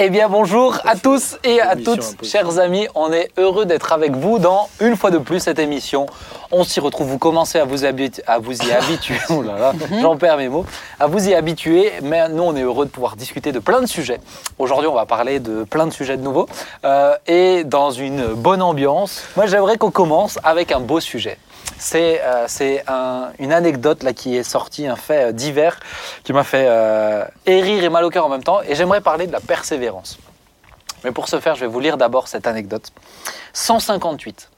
Eh bien bonjour à tous et à toutes, chers amis. On est heureux d'être avec vous dans une fois de plus cette émission. On s'y retrouve. Vous commencez à vous, à vous y habituer. Oh là là, j'en perds mes mots. À vous y habituer. Mais nous, on est heureux de pouvoir discuter de plein de sujets. Aujourd'hui, on va parler de plein de sujets de nouveaux euh, et dans une bonne ambiance. Moi, j'aimerais qu'on commence avec un beau sujet. C'est euh, une anecdote qui est sortie, un fait euh, divers qui m'a fait euh, rire et mal au cœur en même temps. Et j'aimerais parler de la persévérance. Mais pour ce faire, je vais vous lire d'abord cette anecdote. 158.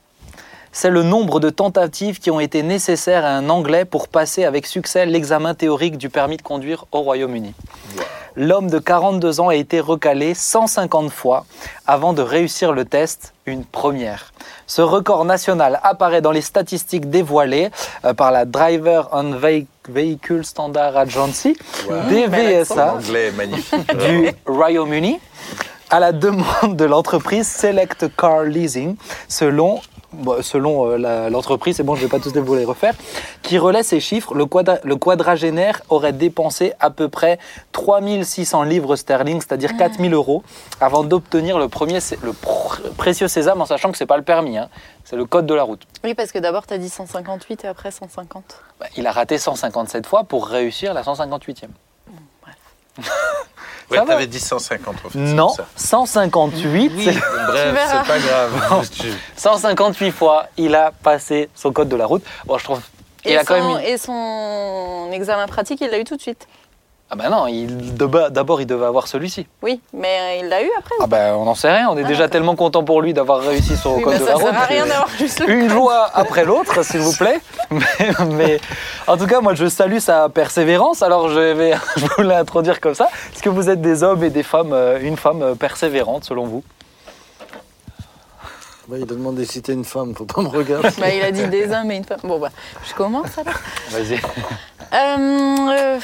C'est le nombre de tentatives qui ont été nécessaires à un Anglais pour passer avec succès l'examen théorique du permis de conduire au Royaume-Uni. L'homme de 42 ans a été recalé 150 fois avant de réussir le test, une première. Ce record national apparaît dans les statistiques dévoilées euh, par la Driver Vehi- Vehicle Standard Agency, DVSA, magnifique. du Royaume-Uni à la demande de l'entreprise Select Car Leasing, selon, selon euh, l'entreprise, c'est bon, je ne vais pas tous vous les refaire, qui relaie ces chiffres, le, quadra- le quadragénaire aurait dépensé à peu près 3600 livres sterling, c'est-à-dire 4000 euros, avant d'obtenir le premier, le pr- précieux sésame, en sachant que c'est pas le permis, hein, c'est le code de la route. Oui, parce que d'abord, tu as dit 158 et après 150. Bah, Il a raté 157 fois pour réussir la 158e. Ouais, Ça t'avais dit 150 en fait. Non, c'est ça. 158, Oui, c'est- bref, c'est pas grave. Tu- 158 fois, il a passé son code de la route. Bon, je trouve. Il Et, a quand son, même. eu- et son examen pratique, il l'a eu tout de suite. Ah ben non, d'abord il devait avoir celui-ci. Oui, mais il l'a eu après. Ah ben on n'en sait rien, on est Ah, déjà tellement content pour lui d'avoir réussi son Oui, code mais de ça la sert route. à rien d'avoir juste le Une code. joie après l'autre, s'il vous plaît. Mais, mais en tout cas, moi je salue sa persévérance. Alors je vais, je vous l'introduire comme ça. Est-ce que vous êtes des hommes et des femmes, euh, une femme euh, persévérante selon vous? Bah, il a demandé si t'es une femme, faut pas me regarder. Bah, il a dit des hommes et une femme. Bon, bah, je commence alors. Vas-y. Euh, euh,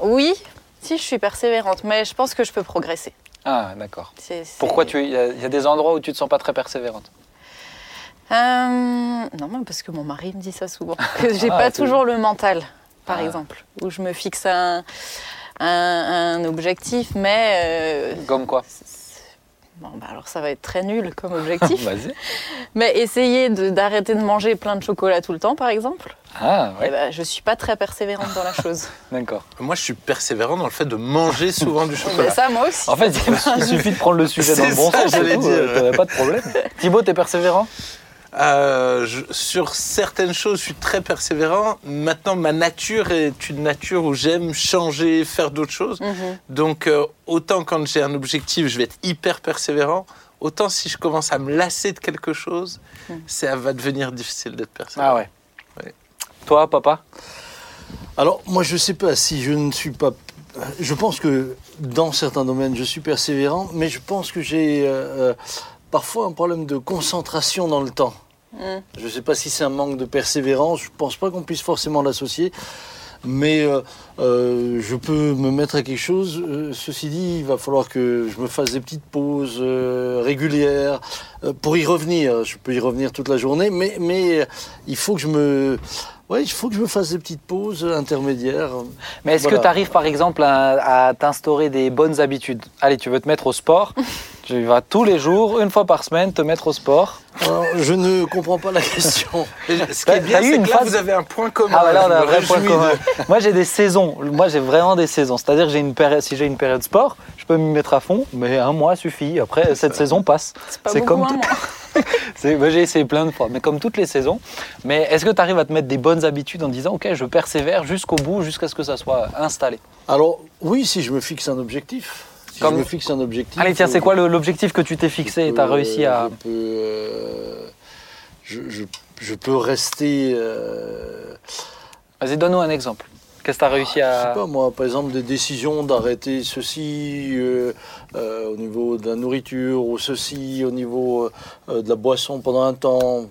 oui, si, je suis persévérante, mais je pense que je peux progresser. Ah d'accord. Pourquoi tu il y, a- il y a des endroits où tu te sens pas très persévérante? Euh, Non, mais parce que mon mari me dit ça souvent. Que j'ai Ah, pas toujours le mental, par Ah. exemple, où je me fixe un, un, un objectif, mais. euh, Comme quoi? Bon, bah alors ça va être très nul comme objectif. Vas-y. Mais essayer d'arrêter de, manger plein de chocolat tout le temps, par exemple, Ah ouais, ben, je suis pas très persévérante dans la chose. d'accord. Moi, je suis persévérant dans le fait de manger souvent du Mais chocolat. ça, moi aussi. En fait, il suffit de prendre le sujet dans le C'est bon ça, sens. j'allais c'est tout, dire. euh, pas de problème. Thibaut, t'es persévérant? Euh, je- sur certaines choses, je suis très persévérant. Maintenant, ma nature est une nature où j'aime changer, faire d'autres choses. Mhm. Donc, euh, autant quand j'ai un objectif, je vais être hyper persévérant. Autant si je commence à me lasser de quelque chose, ça va devenir difficile d'être persévérant. Ah ouais. Ouais. Toi, papa? Alors, moi, je sais pas si je ne suis pas. Je pense que dans certains domaines, je suis persévérant, mais je pense que j'ai euh, euh, parfois un problème de concentration dans le temps. Mm. Je ne sais pas si c'est un manque de persévérance, je pense pas qu'on puisse forcément l'associer, mais euh, euh, je peux me mettre à quelque chose. Euh, ceci dit, il va falloir que je me fasse des petites pauses régulières pour y revenir. Je peux y revenir toute la journée, mais, mais il faut que je me... Ouais, il faut que je me fasse des petites pauses intermédiaires. Mais est-ce que tu arrives par exemple à, à t'instaurer des bonnes habitudes? Allez, tu veux te mettre au sport? Tu vas tous les jours, une fois par semaine, te mettre au sport? Alors, je ne comprends pas la question. Ce qui est bien, c'est une que là, phase- vous avez un point commun. Ah bah là, on a un vrai point de- commun. Moi, j'ai des saisons. Moi, j'ai vraiment des saisons. C'est-à-dire que j'ai une période, si j'ai une période sport, je peux m'y mettre à fond, mais un mois suffit. Après, cette saison passe. C'est pas C'est beaucoup, comme tout- moi, j'ai essayé plein de fois, mais comme toutes les saisons. Mais est-ce que tu arrives à te mettre des bonnes habitudes en disant, ok, je persèvère jusqu'au bout, jusqu'à ce que ça soit installé? Alors, oui, si je me fixe un objectif. Si Comme- je me fixe un objectif. Allez, tiens, euh, c'est quoi l'objectif que tu t'es fixé et tu as réussi à. Je peux, euh, je, je- je peux rester. euh, Vas-y, donne-nous un exemple. Qu'est-ce que tu as réussi Je sais à. pas, moi, par exemple, des décisions d'arrêter ceci euh, au niveau de la nourriture ou ceci au niveau de la boisson pendant un temps.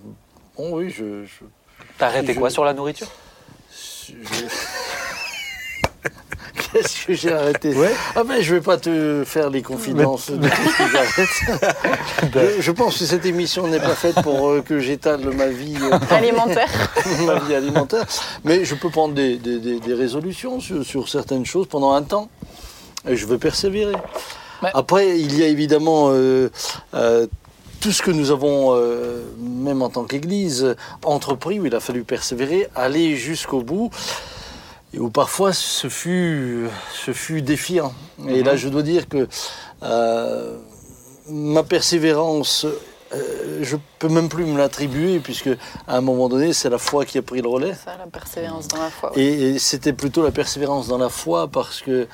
Bon, oui, je. je- T'as arrêté quoi sur la nourriture? Je- Qu'est-ce que j'ai arrêté Ah ben, je vais pas te faire les confidences de tout ce que j'arrête. je, je pense que cette émission n'est pas faite pour euh, que j'étale ma vie, euh, Alimentaire. ma vie alimentaire, mais je peux prendre des, des- des- des résolutions sur, sur certaines choses pendant un temps, et je veux persévérer. Ouais. Après, il y a évidemment euh, euh, tout ce que nous avons, euh, même en tant qu'Église, entrepris, où il a fallu persévérer, aller jusqu'au bout, et où parfois ce fut, ce fut défiant. Et là, je dois dire que euh, ma persévérance, euh, je peux même plus me l'attribuer, puisque à un moment donné, c'est la foi qui a pris le relais. Ça, la persévérance dans la foi. ouais. Et, et c'était plutôt la persévérance dans la foi parce que,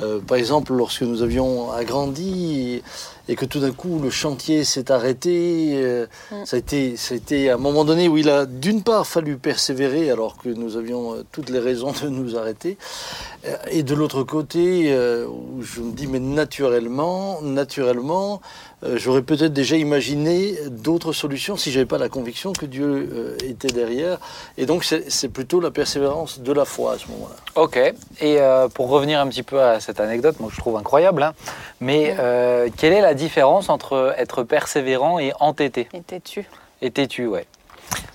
euh, par exemple, lorsque nous avions agrandi et, et que tout d'un coup le chantier s'est arrêté, euh, Mm. ça, a été, ça a été à un moment donné où il a d'une part fallu persévérer alors que nous avions euh, toutes les raisons de nous arrêter, euh, et de l'autre côté euh, où je me dis mais naturellement, naturellement, euh, j'aurais peut-être déjà imaginé d'autres solutions si j'avais pas la conviction que Dieu euh, était derrière. Et donc c'est c'est plutôt la persévérance de la foi à ce moment-là. Ok. Et euh, pour revenir un petit peu à cette anecdote, moi je trouve incroyable, hein, mais euh, quelle est la différence entre être persévérant et entêté? Et têtu. Et têtu, ouais.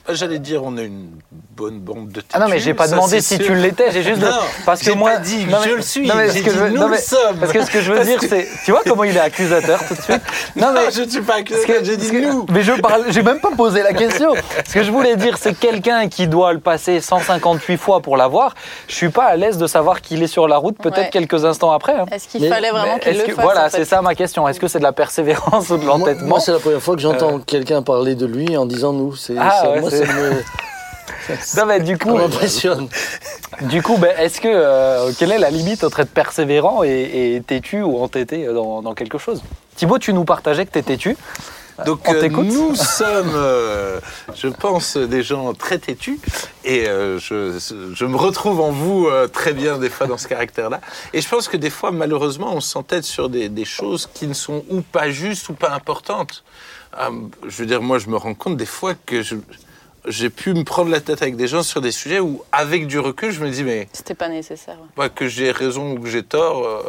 J'allais dire, on a une bonne bande de Ah non, mais têtus, j'ai pas ça, demandé si sûr. tu l'étais, j'ai juste. Non, parce que moi. pas dit non, mais- je le suis, non, mais ce que dit je veux- nous non, le sommes. Parce que ce que je veux Parce dire, que- c'est. Tu vois comment il est accusateur tout de suite Non, mais. je ne suis pas que- j'ai dit que- nous. Mais je parle, j'ai même pas posé la question. Ce que je voulais dire, c'est quelqu'un qui doit le passer 158 fois pour l'avoir. Je suis pas à l'aise de savoir qu'il est sur la route, peut-être Ouais. quelques instants après. hein. Est-ce qu'il Mais- fallait vraiment qu'il le fasse Voilà, c'est ça ma question. Est-ce que c'est de la persévérance ou de l'entêtement moi, c'est la première fois que j'entends quelqu'un parler de lui en disant nous. C'est, Ah, ça, me- Non, mais du coup, m'impressionne. du coup, ben, est-ce que euh, quelle est la limite entre être persévérant et, et têtu ou entêté dans, dans quelque chose? Thibaut, tu nous partageais que tu es têtu. Donc On euh, nous sommes, euh, je pense, des gens très têtus et euh, je, je me retrouve en vous euh, très bien des fois dans ce caractère-là. Et je pense que des fois, malheureusement, on s'entête sur des, des choses qui ne sont ou pas justes ou pas importantes. Euh, je veux dire, moi, je me rends compte des fois que je- j'ai pu me prendre la tête avec des gens sur des sujets où, avec du recul, je me dis, mais C'était pas nécessaire. ouais. ouais, que j'ai raison ou que j'ai tort, euh,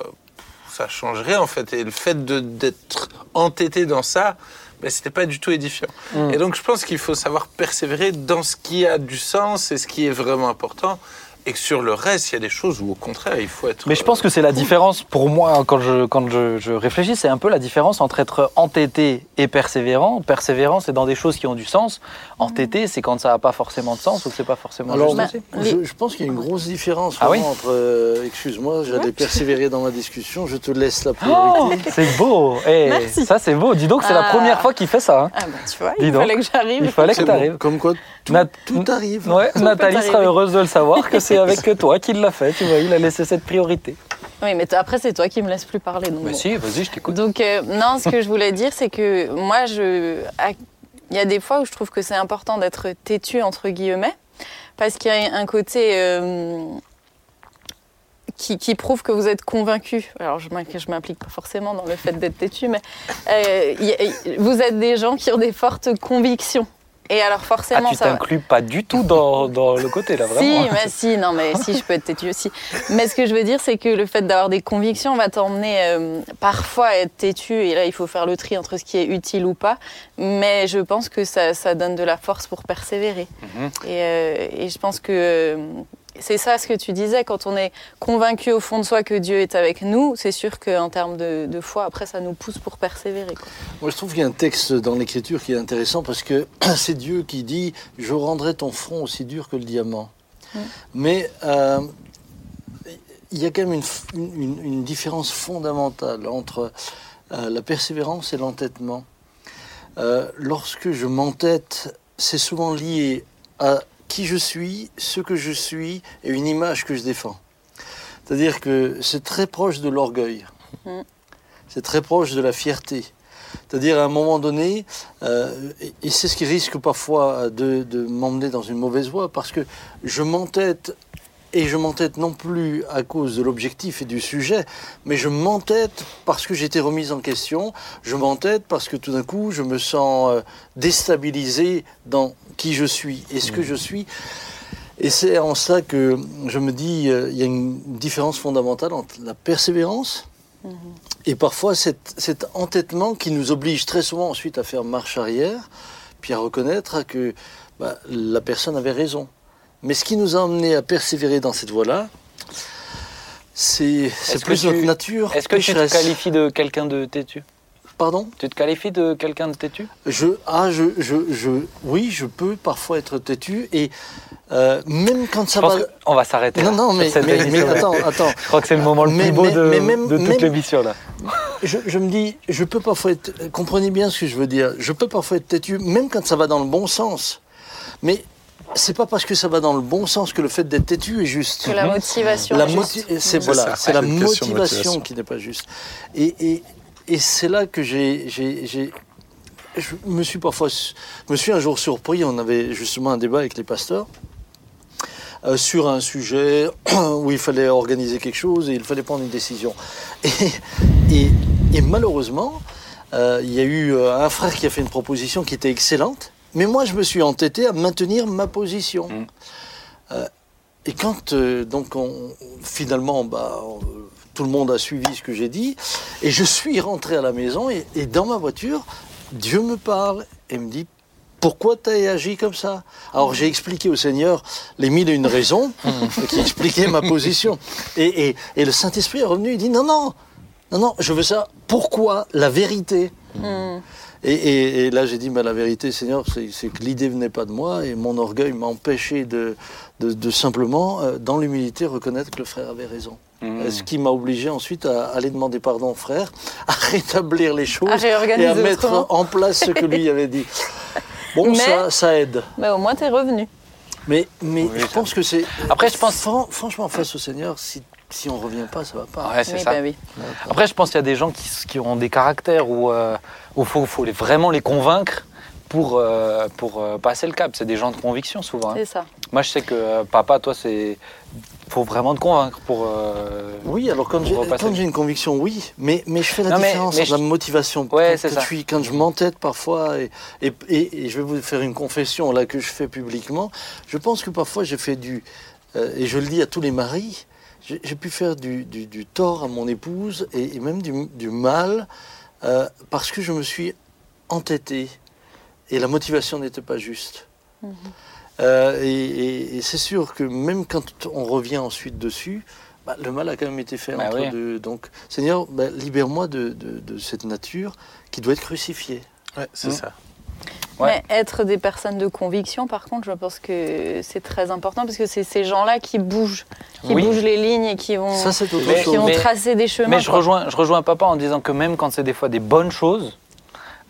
ça changerait en fait. Et le fait d'être entêté dans ça, ben, c'était pas du tout édifiant. Mm. Et donc je pense qu'il faut savoir persévérer dans ce qui a du sens et ce qui est vraiment important. Et que sur le reste, il y a des choses où au contraire, il faut être. Mais je pense que c'est la différence pour moi quand je, quand je, je réfléchis, c'est un peu la différence entre être entêté et persévérant. Persévérant, c'est dans des choses qui ont du sens. Entêté, c'est quand ça n'a pas forcément de sens ou que c'est pas forcément Alors, juste Bah, je, je pense qu'il y a une grosse différence Ah oui entre. euh, excuse-moi, j'allais persévérer dans ma discussion. Je te laisse la Oh, priorité. c'est beau. Eh, Merci. ça c'est beau. Dis donc, c'est la Ah. première fois qu'il fait ça. hein. Ah bah tu vois, Dis il donc. fallait que j'arrive. Il fallait que tu bon. arrives. Comme quoi, tout, Nat- tout arrive. Ouais, Nathalie sera heureuse de le savoir que c'est avec toi qu'il l'a fait. Tu vois, il a laissé cette priorité. Oui, mais après c'est toi qui me laisses plus parler. Donc Mais bon. si, vas-y, je t'écoute. Donc euh, non, ce que je voulais dire, c'est que moi, je, il y a des fois où je trouve que c'est important d'être têtu entre guillemets, parce qu'il y a un côté euh, qui, qui prouve que vous êtes convaincu. Alors je je m'implique pas forcément dans le fait d'être têtu, mais euh, il y a- vous êtes des gens qui ont des fortes convictions. Et alors Ah, forcément, tu ça. va- t'inclus pas du tout dans, dans le côté là, vraiment. si, mais si, non, mais si, je peux être têtu aussi. Mais ce que je veux dire, c'est que le fait d'avoir des convictions va t'emmener euh, parfois à être têtu, et là, il faut faire le tri entre ce qui est utile ou pas. Mais je pense que ça, ça donne de la force pour persévérer. Mhm. et, euh, et je pense que euh, c'est ça ce que tu disais, quand on est convaincu au fond de soi que Dieu est avec nous, c'est sûr qu'en termes de, de foi, après, ça nous pousse pour persévérer. quoi. Moi, je trouve qu'il y a un texte dans l'Écriture qui est intéressant parce que c'est Dieu qui dit Je rendrai ton front aussi dur que le diamant. Mm. Mais euh, il y a quand même une, f- une- une différence fondamentale entre euh, la persévérance et l'entêtement. Euh, lorsque je m'entête, c'est souvent lié à qui je suis, ce que je suis et une image que je défends. C'est-à-dire que c'est très proche de l'orgueil. Mm. C'est très proche de la fierté. C'est-à-dire à un moment donné, euh, et, et c'est ce qui risque parfois de, de m'emmener dans une mauvaise voie, parce que je m'entête, et je m'entête non plus à cause de l'objectif et du sujet, mais je m'entête parce que j'ai été remise en question, je m'entête parce que tout d'un coup je me sens euh, déstabilisé dans qui je suis et ce que je suis. Et c'est en ça que je me dis, euh, il y a une différence fondamentale entre la persévérance et parfois cet, cet entêtement qui nous oblige très souvent ensuite à faire marche arrière, puis à reconnaître que bah, la personne avait raison. Mais ce qui nous a amené à persévérer dans cette voie-là, C'est plus tu- notre nature. Est-ce que tu te qualifies de quelqu'un de têtu? Pardon? Tu te qualifies de quelqu'un de têtu? Je, ah, je, je, je, oui, je peux parfois être têtu et euh, même quand ça Je pense va. qu'on va s'arrêter. Non, non, mais, mais, attends, attends. Je crois que c'est le moment le Mais- plus beau de, même- de toute l'émission là. Je, je me dis, je peux parfois être. Comprenez bien ce que je veux dire. Je peux parfois être têtu, même quand ça va dans le bon sens. Mais c'est pas parce que ça va dans le bon sens que le fait d'être têtu est juste. Que la motivation. La est moti- juste. c'est voilà, c'est la motivation, motivation. qui n'est pas juste. Et, et, et c'est là que j'ai, j'ai, j'ai- je me suis parfois, je me suis un jour surpris. On avait justement un débat avec les pasteurs euh, sur un sujet où il fallait organiser quelque chose et il fallait prendre une décision. Et, et, et malheureusement, euh, il y a eu euh, un frère qui a fait une proposition qui était excellente, mais moi je me suis entêté à maintenir ma position. Mm. Euh, et quand euh, donc on- finalement bah, on- tout le monde a suivi ce que j'ai dit, et je suis rentré à la maison et, et dans ma voiture, Dieu me parle et me dit pourquoi tu as agi comme ça? Alors j'ai expliqué au Seigneur les mille et une raisons qui expliquaient ma position. Et, et- et le Saint-Esprit est revenu, il dit non, non, non, non, je veux ça. Pourquoi la vérité? Hmm. Et, et- et là, j'ai dit, mais la vérité, Seigneur, c'est que l'idée venait pas de moi et mon orgueil m'a empêché de, de, de simplement, euh, dans l'humilité, reconnaître que le frère avait raison. Mmh. Ce qui m'a obligé ensuite à aller demander pardon au frère, à rétablir les choses À et à mettre autrement. en place ce que lui avait dit. Bon, Mais- ça, ça aide. Mais au moins, t'es revenu. Mais, mais Oui, je pense que c'est. Après, je pense- Fran- franchement, face au Seigneur, si, si on revient pas, ça va pas. Ouais, c'est oui, ça. bah oui. Après, je pense qu'il y a des gens qui, qui ont des caractères où il faut, faut les- vraiment les convaincre pour, euh, pour euh, passer le cap. C'est des gens de conviction souvent. hein. C'est ça. Moi, je sais que euh, papa, toi, c'est faut vraiment te convaincre pour. euh, Oui, alors quand j'ai une conviction, oui, mais, mais je fais la Non, différence mais entre la motivation. Ouais, quand, ça. je suis- quand je m'entête parfois, et, et, et- et je vais vous faire une confession là que je fais publiquement, je pense que parfois j'ai fait du, euh, et je le dis à tous les maris, j'ai pu faire du, du- du tort à mon épouse et, et même du, du mal euh, parce que je me suis entêté et la motivation n'était pas juste. Mhm. Euh, et et- et c'est sûr que même quand on revient ensuite dessus, bah, le mal a quand même été fait Bah entre oui. deux. Donc, Seigneur, bah, libère-moi de, de- de cette nature qui doit être crucifiée. Ouais, c'est Mm. ça. Ouais. Mais être des personnes de conviction, par contre, je pense que c'est très important parce que c'est ces gens-là qui bougent, qui Oui. bougent les lignes et qui vont, Ça, c'est autre Mais- qui chose. vont mais- tracer des chemins. Mais je quoi. rejoins, je rejoins papa en disant que même quand c'est des fois des bonnes choses,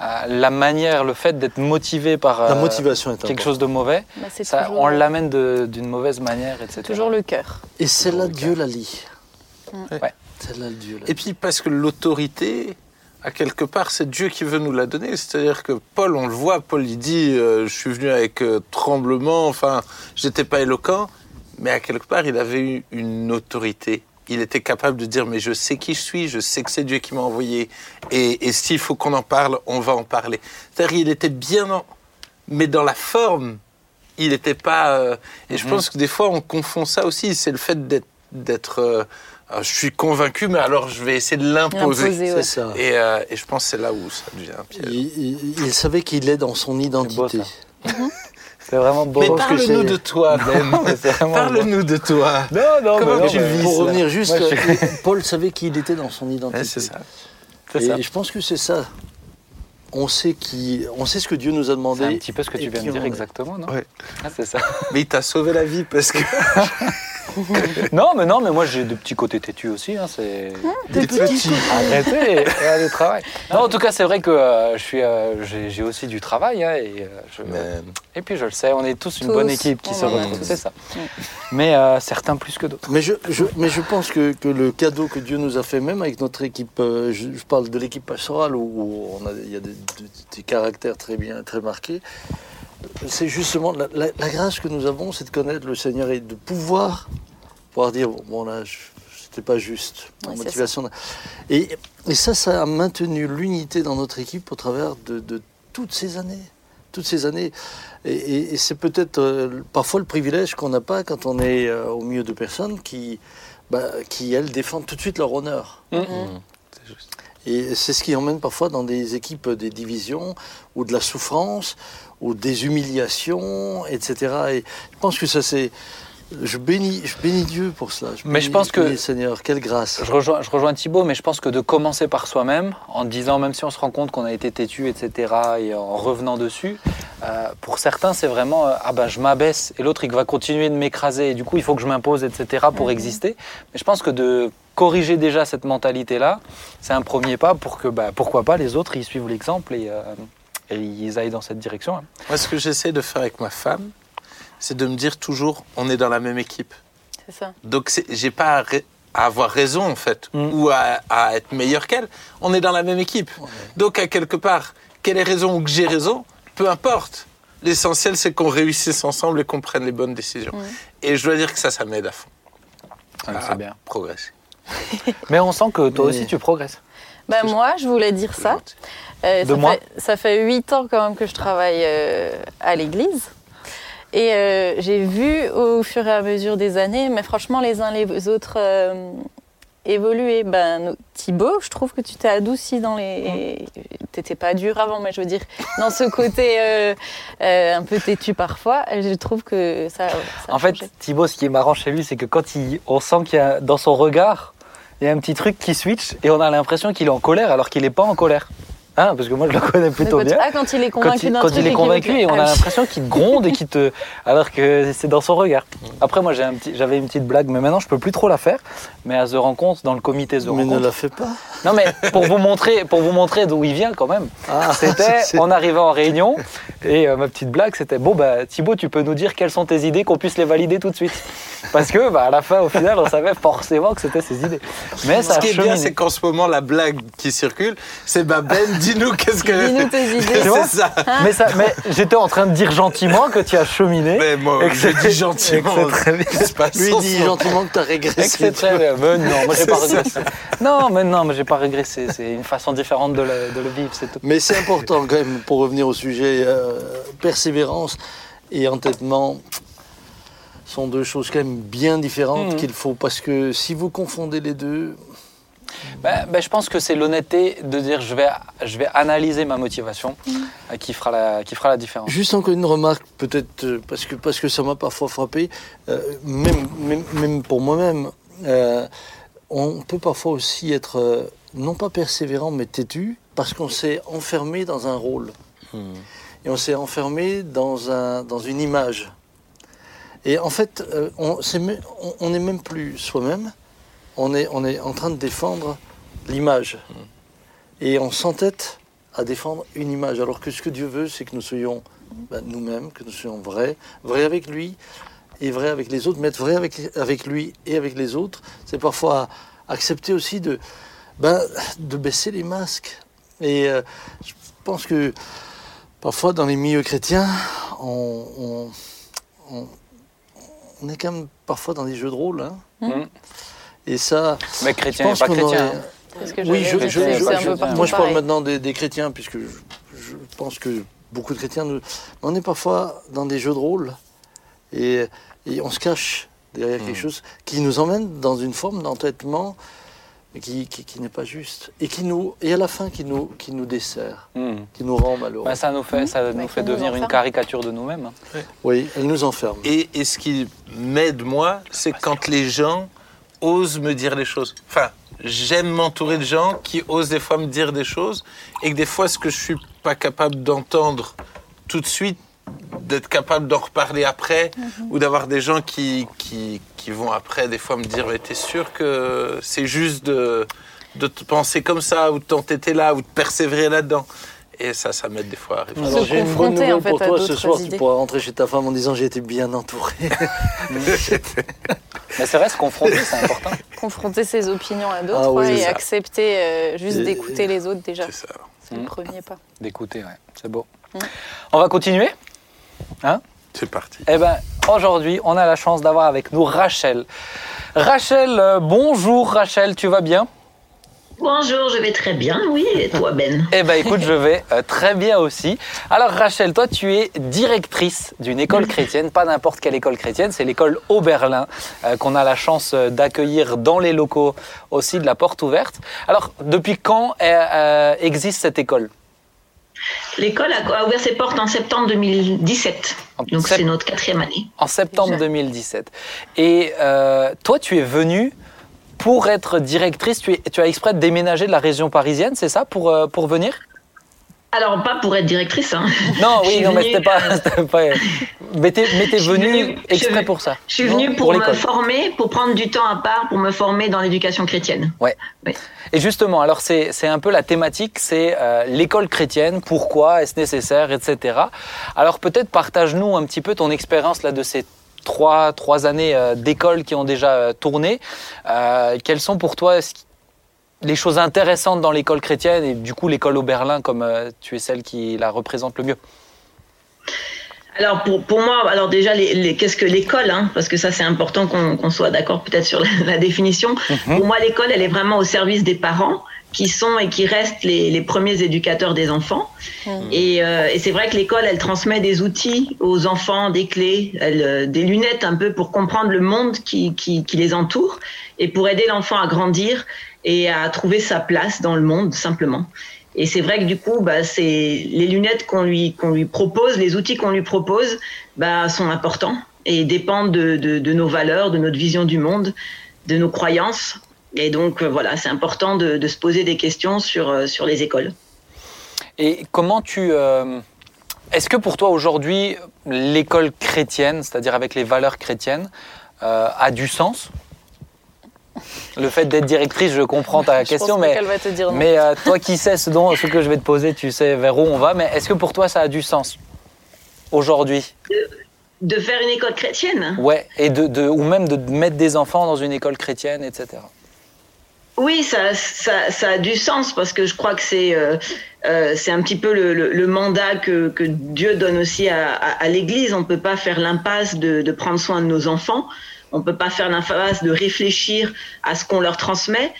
euh, la manière, le fait d'être motivé par La euh, motivation est quelque chose de mauvais, Bah, c'est ça, toujours, on l'amène de- d'une mauvaise manière, etc. toujours le cœur. Et c'est là Oui, Dieu la lit. Mm. Ouais. C'est là Dieu la Et puis parce que l'autorité, à quelque part, c'est Dieu qui veut nous la donner. C'est-à-dire que Paul, on le voit, Paul il dit, euh, je suis venu avec euh, tremblement, enfin, j'étais pas éloquent, mais à quelque part, il avait eu une autorité. Il était capable de dire, mais je sais qui je suis, je sais que c'est Dieu qui m'a envoyé, et, et s'il faut qu'on en parle, on va en parler. C'est-à-dire qu'il était bien, en... mais dans la forme, il n'était pas. euh, Et je Mhm. pense que des fois, on confond ça aussi. C'est le fait d'être, euh, je suis convaincu, mais alors je vais essayer de l'imposer. Ouais. ça. Et, euh, et je pense que c'est là où ça devient un piège. Il, il- il savait qu'il est dans son identité. C'est vraiment beau. Mais parle-nous de toi, Ben. Parle-nous de toi. Non, non, Comment mais non, tu mais- vis Pour revenir juste, Moi, je suis- Paul savait qu'il était dans son identité. Ouais, c'est ça. Et ça. je pense que c'est ça. On sait, qui, on sait ce que Dieu nous a demandé. C'est un petit peu ce que tu viens de dire exactement, non Ouais. Ah, c'est ça. Mais il t'a sauvé la vie parce que. non, mais non, mais moi j'ai de petits côtés têtus aussi. Hein, c'est Des petits arrêtez et, et allez travailler. Non, en tout cas, c'est vrai que euh, je suis, euh, j'ai, aussi du travail hein, et euh, je, Mais et puis je le sais, on est tous une Tous. bonne équipe qui se Ouais, retrouve, tous. c'est ça. Ouais. Mais euh, certains plus que d'autres. Mais je, je- mais je pense que, que le cadeau que Dieu nous a fait, même avec notre équipe, euh, je, je parle de l'équipe pastorale où, où on a, il y a des, des- des caractères très bien, très marqués, c'est justement la, la- la grâce que nous avons, c'est de connaître le Seigneur et de pouvoir, pouvoir dire bon, bon, là, c'était pas juste. Ouais, motivation. Et, et ça, ça a maintenu l'unité dans notre équipe au travers de, de toutes ces années. Toutes ces années. Et, et- et c'est peut-être euh, parfois le privilège qu'on n'a pas quand on est euh, au milieu de personnes qui, bah, qui, elles, défendent tout de suite leur honneur. Mhm. c'est juste. Et c'est ce qui emmène parfois dans des équipes des divisions ou de la souffrance ou des humiliations, etc. Et je pense que ça c'est je bénis, je bénis Dieu pour cela. Mais je bénis- pense que- bénis Seigneur, quelle grâce. Je rejoins, je rejoins Thibaut, mais je pense que de commencer par soi-même, en disant, même si on se rend compte qu'on a été têtu, etc., et en revenant dessus, euh, pour certains, c'est vraiment, euh, ah ben je m'abaisse, et l'autre, il va continuer de m'écraser, et du coup, il faut que je m'impose, etc., pour Mhm. exister. Mais je pense que de corriger déjà cette mentalité-là, c'est un premier pas pour que, bah, pourquoi pas, les autres, ils suivent l'exemple et, euh, et ils aillent dans cette direction. hein. Moi, ce que j'essaie de faire avec ma femme, c'est de me dire toujours, on est dans la même équipe. C'est ça. Donc, j'ai pas à, avoir raison, en fait, Mm. ou à, à être meilleur qu'elle. On est dans la même équipe. Donc, à quelque part, qu'elle ait raison ou que j'ai raison, peu importe. L'essentiel, c'est qu'on réussisse ensemble et qu'on prenne les bonnes décisions. Mm. Et je dois dire que ça, ça m'aide à fond. À c'est bien. progresser. Mais on sent que toi aussi, tu progresses. Bah, moi, je voulais dire C'est ça. Euh, De ça, moi fait, ça fait huit ans quand même que je travaille euh, à l'église. Et euh, j'ai vu au fur et à mesure des années, mais franchement, les uns les autres euh, évoluer. Ben, no- Thibaut, je trouve que tu t'es adouci dans les. T'étais pas dur avant, mais je veux dire, dans ce côté euh, euh, un peu têtu parfois, je trouve que ça. ça En fait. Thibaut, ce qui est marrant chez lui, c'est que quand il, on sent qu'il y a dans son regard, il y a un petit truc qui switch et on a l'impression qu'il est en colère alors qu'il n'est pas en colère. Hein, parce que moi, je le connais plutôt Quand- bien. Ah, quand il est Quand convaincu d'un quand truc il est convaincu et on Ah a oui. l'impression qu'il te gronde et qu'il te, alors que c'est dans son regard. Après, moi, j'ai un petit, j'avais une petite blague, mais maintenant, je peux plus trop la faire. Mais à The Rencontre, dans le comité The Mais ne Rencontre, la fais pas. non mais pour vous montrer, pour vous montrer d'où il vient quand même. Ah, C'était, on arrivait en réunion et euh, ma petite blague c'était bon bah Thibaut tu peux nous dire quelles sont tes idées qu'on puisse les valider tout de suite parce que bah, à la fin au final on savait forcément que c'était ses idées. Mais ça Ce qui est bien, c'est qu'en ce moment, la blague qui circule, c'est bah Ben, dis-nous qu'est-ce que. Dis-nous tes idées. C'est ça. Mais, ça, mais j'étais en train de dire gentiment que tu as cheminé. Mais moi, Et que je c'est- dis gentiment. c'est très bien. Lui dit gentiment que tu as Et que régressé. c'est très bien. Mais non, moi j'ai pas régressé. Non, mais non, mais j'ai pas régressé. C'est une façon différente de le, de le vivre, c'est tout. Mais c'est important quand même, pour revenir au sujet, euh, persévérance et entêtement sont deux choses quand même bien différentes Mhm. qu'il faut, parce que si vous confondez les deux, Ben, ben, je pense que c'est l'honnêteté de dire je vais, je vais analyser ma motivation euh, qui, fera la, qui fera la différence. Juste encore une remarque, peut-être euh, parce que, parce que ça m'a parfois frappé, euh, même, même, même pour moi-même, euh, on peut parfois aussi être, euh, non pas persévérant, mais têtu, parce qu'on s'est enfermé dans un rôle. Et on s'est enfermé dans, un, dans une image. Et en fait, euh, on n'est même plus soi-même, on est, en train de défendre l'image. Et on s'entête à défendre une image. Alors que ce que Dieu veut, c'est que nous soyons ben, nous-mêmes, que nous soyons vrais, vrais avec lui et vrais avec les autres. Mais être vrai avec, lui et avec les autres, c'est parfois accepter aussi de, ben, baisser les masques. Et euh, je pense que parfois dans les milieux chrétiens, on, est quand même parfois dans des jeux de rôle. hein. Mhm. Et ça, Mais je chrétien pense pas chrétien. aurait- hein. Oui, je, dire, je- je- moi je parle maintenant des, des chrétiens, puisque je, je pense que beaucoup de chrétiens, nous- on est parfois dans des jeux de rôle et, et on se cache derrière Hmm. quelque chose qui nous emmène dans une forme d'entêtement qui, qui, qui n'est pas juste et qui nous et à la fin qui nous, qui nous dessert, Mhm. qui nous rend malheureux. Ben, ça nous fait, ça Bah, nous qui fait nous devenir une caricature de nous-mêmes. Oui, elle nous enferme. Et, et ce qui m'aide, moi, c'est quand les gens osent me dire les choses. Enfin, j'aime m'entourer de gens qui osent des fois me dire des choses et que des fois, ce que je suis pas capable d'entendre tout de suite, d'être capable d'en reparler après ou d'avoir des gens qui, qui, qui vont après des fois me dire mais t'es sûr que c'est juste de, de te penser comme ça ou de t'entêter là ou de persévérer là-dedans? Et ça ça m'aide des fois à réfléchir. Se Alors j'ai une bonne nouvelle en fait, pour à toi ce d'autres soir, tu pourras rentrer chez ta femme en disant j'ai été bien entouré. Mais c'est vrai, se confronter, c'est important. confronter ses opinions à d'autres Ah oui, et ça. accepter euh, juste Et- d'écouter les autres déjà. c'est ça C'est le premier pas. D'écouter, ouais. C'est beau. Mm. On va continuer? C'est parti Eh ben, aujourd'hui, on a la chance d'avoir avec nous Rachel. Rachel, euh, bonjour Rachel, tu vas bien? Bonjour, je vais très bien, oui, et toi Ben? Eh ben, écoute, je vais euh, très bien aussi. Alors Rachel, toi, tu es directrice d'une école chrétienne, pas n'importe quelle école chrétienne, c'est l'école Oberlin euh, qu'on a la chance euh, d'accueillir dans les locaux aussi de la porte ouverte. Alors, depuis quand euh, existe cette école? L'école a ouvert ses portes en septembre 2017. En Donc sept- c'est notre quatrième année. En septembre Déjà. 2017. Et toi, tu es venue pour être directrice. Tu, es- tu as exprès déménagé de la région parisienne, c'est ça, pour, euh, pour venir? Alors pas pour être directrice, hein. Non, oui, non, mais c'était pas, euh, pas. Mais t'es, venue venue- exprès pour ça. Je suis venue pour, me former, pour prendre du temps à part, pour me former dans l'éducation chrétienne. Et justement, alors c'est c'est un peu la thématique, c'est euh, l'école chrétienne, pourquoi est-ce nécessaire, etc. Alors peut-être partage-nous un petit peu ton expérience là de ces trois, trois années euh, d'école qui ont déjà euh, tourné. Euh, quelles sont pour toi les choses intéressantes dans l'école chrétienne et du coup l'école au Berlin comme tu es celle qui la représente le mieux? Alors pour, pour moi, alors déjà, les, les- qu'est-ce que l'école hein, Parce que ça, c'est important qu'on qu'on soit d'accord peut-être sur la, la définition. Mhm. Pour moi, l'école, elle est vraiment au service des parents qui sont et qui restent les, les premiers éducateurs des enfants. Et, euh, et c'est vrai que l'école, elle transmet des outils aux enfants, des clés, elle, euh, des lunettes un peu pour comprendre le monde qui, qui, qui les entoure et pour aider l'enfant à grandir et à trouver sa place dans le monde, simplement. Et c'est vrai que du coup, bah, c'est les lunettes qu'on lui qu'on lui propose, les outils qu'on lui propose, bah, sont importants et dépendent de, de, de nos valeurs, de notre vision du monde, de nos croyances. Et donc euh, voilà, c'est important de, de se poser des questions sur euh, sur les écoles. Et comment tu... euh, Est-ce que pour toi aujourd'hui, l'école chrétienne, c'est-à-dire avec les valeurs chrétiennes, euh, a du sens? Le fait d'être directrice, je comprends ta Je question, mais, qu'elle va te dire non. mais euh, toi qui sais ce, dont, ce que je vais te poser, tu sais vers où on va, mais est-ce que pour toi ça a du sens aujourd'hui? De faire une école chrétienne? Ouais, et de, de, ou même de mettre des enfants dans une école chrétienne, etc. Oui, ça, ça, ça a du sens parce que je crois que c'est euh, euh, c'est un petit peu le, le, le mandat que, que Dieu donne aussi à, à, à l'Église. On ne peut pas faire l'impasse de, de prendre soin de nos enfants. On ne peut pas faire l'impasse de réfléchir à ce qu'on leur transmet.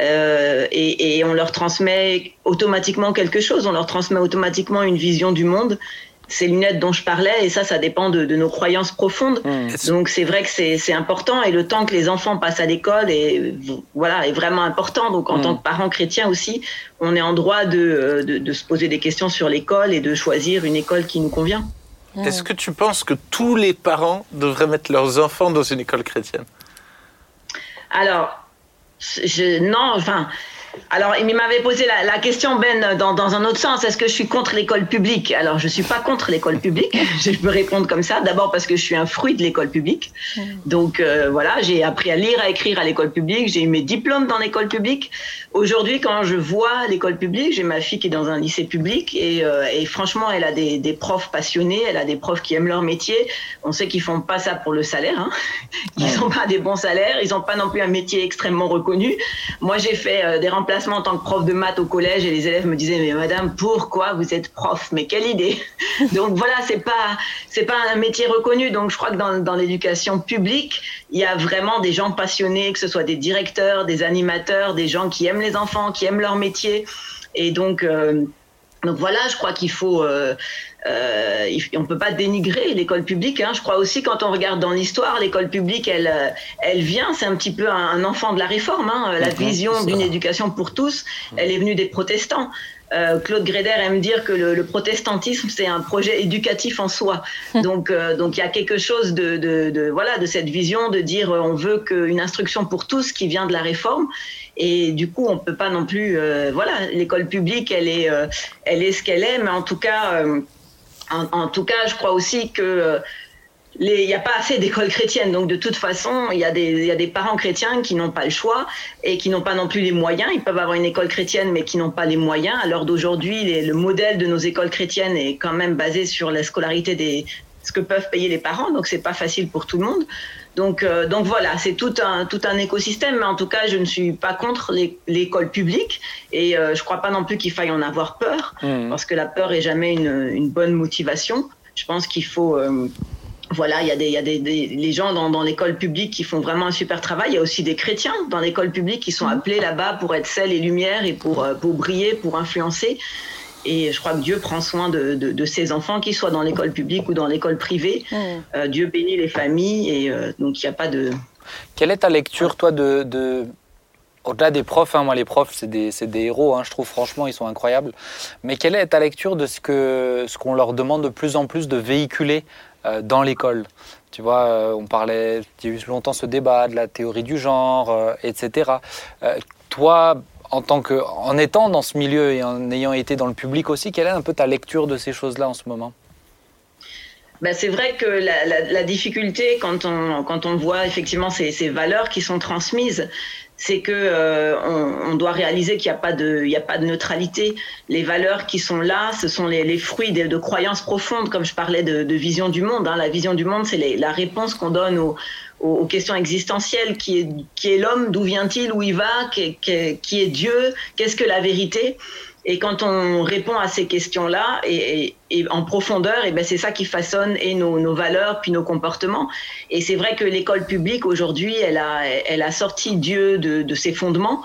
Euh, et, et on leur transmet automatiquement quelque chose. On leur transmet automatiquement une vision du monde. Ces lunettes dont je parlais, et ça, ça dépend de, de nos croyances profondes. Hmm. Donc c'est vrai que c'est important et le temps que les enfants passent à l'école est voilà est vraiment important. Donc en Mm. tant que parents chrétiens aussi, on est en droit de, euh, de, de se poser des questions sur l'école et de choisir une école qui nous convient. Est-ce que tu penses que tous les parents devraient mettre leurs enfants dans une école chrétienne? Alors je, non enfin alors, il m'avait posé la, la question, Ben, dans, dans, un autre sens. Est-ce que je suis contre l'école publique? Alors, je suis pas contre l'école publique. je peux répondre comme ça. D'abord parce que je suis un fruit de l'école publique. Donc, euh, voilà, j'ai appris à lire, à écrire à l'école publique. J'ai eu mes diplômes dans l'école publique. Aujourd'hui, quand je vois l'école publique, j'ai ma fille qui est dans un lycée public et, euh, et franchement, elle a des, des, profs passionnés. Elle a des profs qui aiment leur métier. On sait qu'ils font pas ça pour le salaire. Hein. Ils n'ont pas des bons salaires. Ils n'ont pas non plus un métier extrêmement reconnu. Moi, j'ai fait euh, des remplacement en tant que prof de maths au collège et les élèves me disaient mais madame pourquoi vous êtes prof? Mais quelle idée! Donc voilà c'est pas c'est pas un métier reconnu. Donc je crois que dans, dans l'éducation publique il y a vraiment des gens passionnés que ce soit des directeurs des animateurs des gens qui aiment les enfants qui aiment leur métier. Et donc euh, donc voilà, je crois qu'il faut, euh, euh, on ne peut pas dénigrer l'école publique. Hein. Je crois aussi quand on regarde dans l'histoire, l'école publique, elle, elle vient, c'est un petit peu un, enfant de la réforme. Hein. La vision d'une éducation pour tous, elle est venue des protestants. Euh, Claude Gréder aime dire que le, le protestantisme c'est un projet éducatif en soi. Donc euh, donc il y a quelque chose de, de, de, voilà de cette vision de dire euh, on veut qu'une instruction pour tous qui vient de la réforme et du coup on peut pas non plus euh, voilà l'école publique elle est euh, elle est ce qu'elle est mais en tout cas euh, en, tout cas je crois aussi que euh, il n'y a pas assez d'écoles chrétiennes, donc de toute façon, il y, a des, y a des parents chrétiens qui n'ont pas le choix et qui n'ont pas non plus les moyens. Ils peuvent avoir une école chrétienne, mais qui n'ont pas les moyens. À l'heure d'aujourd'hui, le modèle de nos écoles chrétiennes est quand même basé sur la scolarité des ce que peuvent payer les parents, donc c'est pas facile pour tout le monde. Donc, euh, donc voilà, c'est tout un tout un écosystème. Mais en tout cas, je ne suis pas contre l'école publique et euh, je crois pas non plus qu'il faille en avoir peur, mmh. parce que la peur est jamais une, une bonne motivation. Je pense qu'il faut euh, voilà, il y a des, il y a des, des les gens dans, dans l'école publique qui font vraiment un super travail. Il y a aussi des chrétiens dans l'école publique qui sont appelés là-bas pour être sel et lumière et pour, pour briller, pour influencer. Et je crois que Dieu prend soin de, de, de ses enfants, qu'ils soient dans l'école publique ou dans l'école privée. Mmh. Euh, Dieu bénit les familles et euh, donc il n'y a pas de. Quelle est ta lecture, toi, de, de au-delà des profs, hein, moi les profs c'est des, c'est des héros, hein, je trouve franchement ils sont incroyables. Mais quelle est ta lecture de ce que ce qu'on leur demande de plus en plus de véhiculer euh, dans l'école? Tu vois, euh, on parlait, il y a eu longtemps ce débat de la théorie du genre, euh, etc. Euh, toi, en tant que, étant dans ce milieu et en ayant été dans le public aussi, quelle est un peu ta lecture de ces choses-là en ce moment? Ben, c'est vrai que la, difficulté, quand on, quand on voit effectivement ces, valeurs qui sont transmises, c'est que euh, on, doit réaliser qu'il n'y a pas de, il y a pas de neutralité. Les valeurs qui sont là, ce sont les, fruits de, croyances profondes, comme je parlais de, vision du monde. hein. La vision du monde, c'est la réponse qu'on donne aux, aux, questions existentielles. Qui est, qui est l'homme D'où vient-il Où il va qui, est Dieu Qu'est-ce que la vérité? Et quand on répond à ces questions-là et, en profondeur, et ben c'est ça qui façonne et nos, valeurs puis nos comportements. Et c'est vrai que l'école publique aujourd'hui, elle a, elle a sorti Dieu de, ses fondements.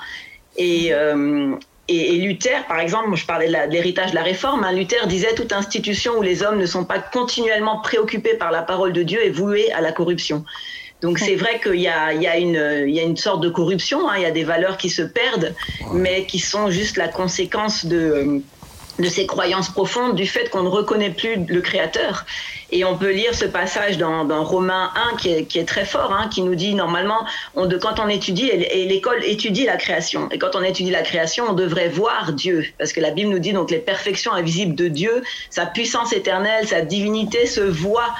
Et, euh, et, et Luther, par exemple, je parlais de la- de l'héritage de la réforme, hein, Luther disait toute institution où les hommes ne sont pas continuellement préoccupés par la parole de Dieu est vouée à la corruption. Donc c'est vrai qu'il y a, il y, a une- il y a une sorte de corruption, hein, il y a des valeurs qui se perdent, mais qui sont juste la conséquence de, de ces croyances profondes, du fait qu'on ne reconnaît plus le Créateur. Et on peut lire ce passage dans, dans Romains 1 qui est, qui est très fort, hein, qui nous dit normalement, on de, quand on étudie, et et l'école étudie la création, et quand on étudie la création, on devrait voir Dieu, parce que la Bible nous dit donc les perfections invisibles de Dieu, sa puissance éternelle, sa divinité se voit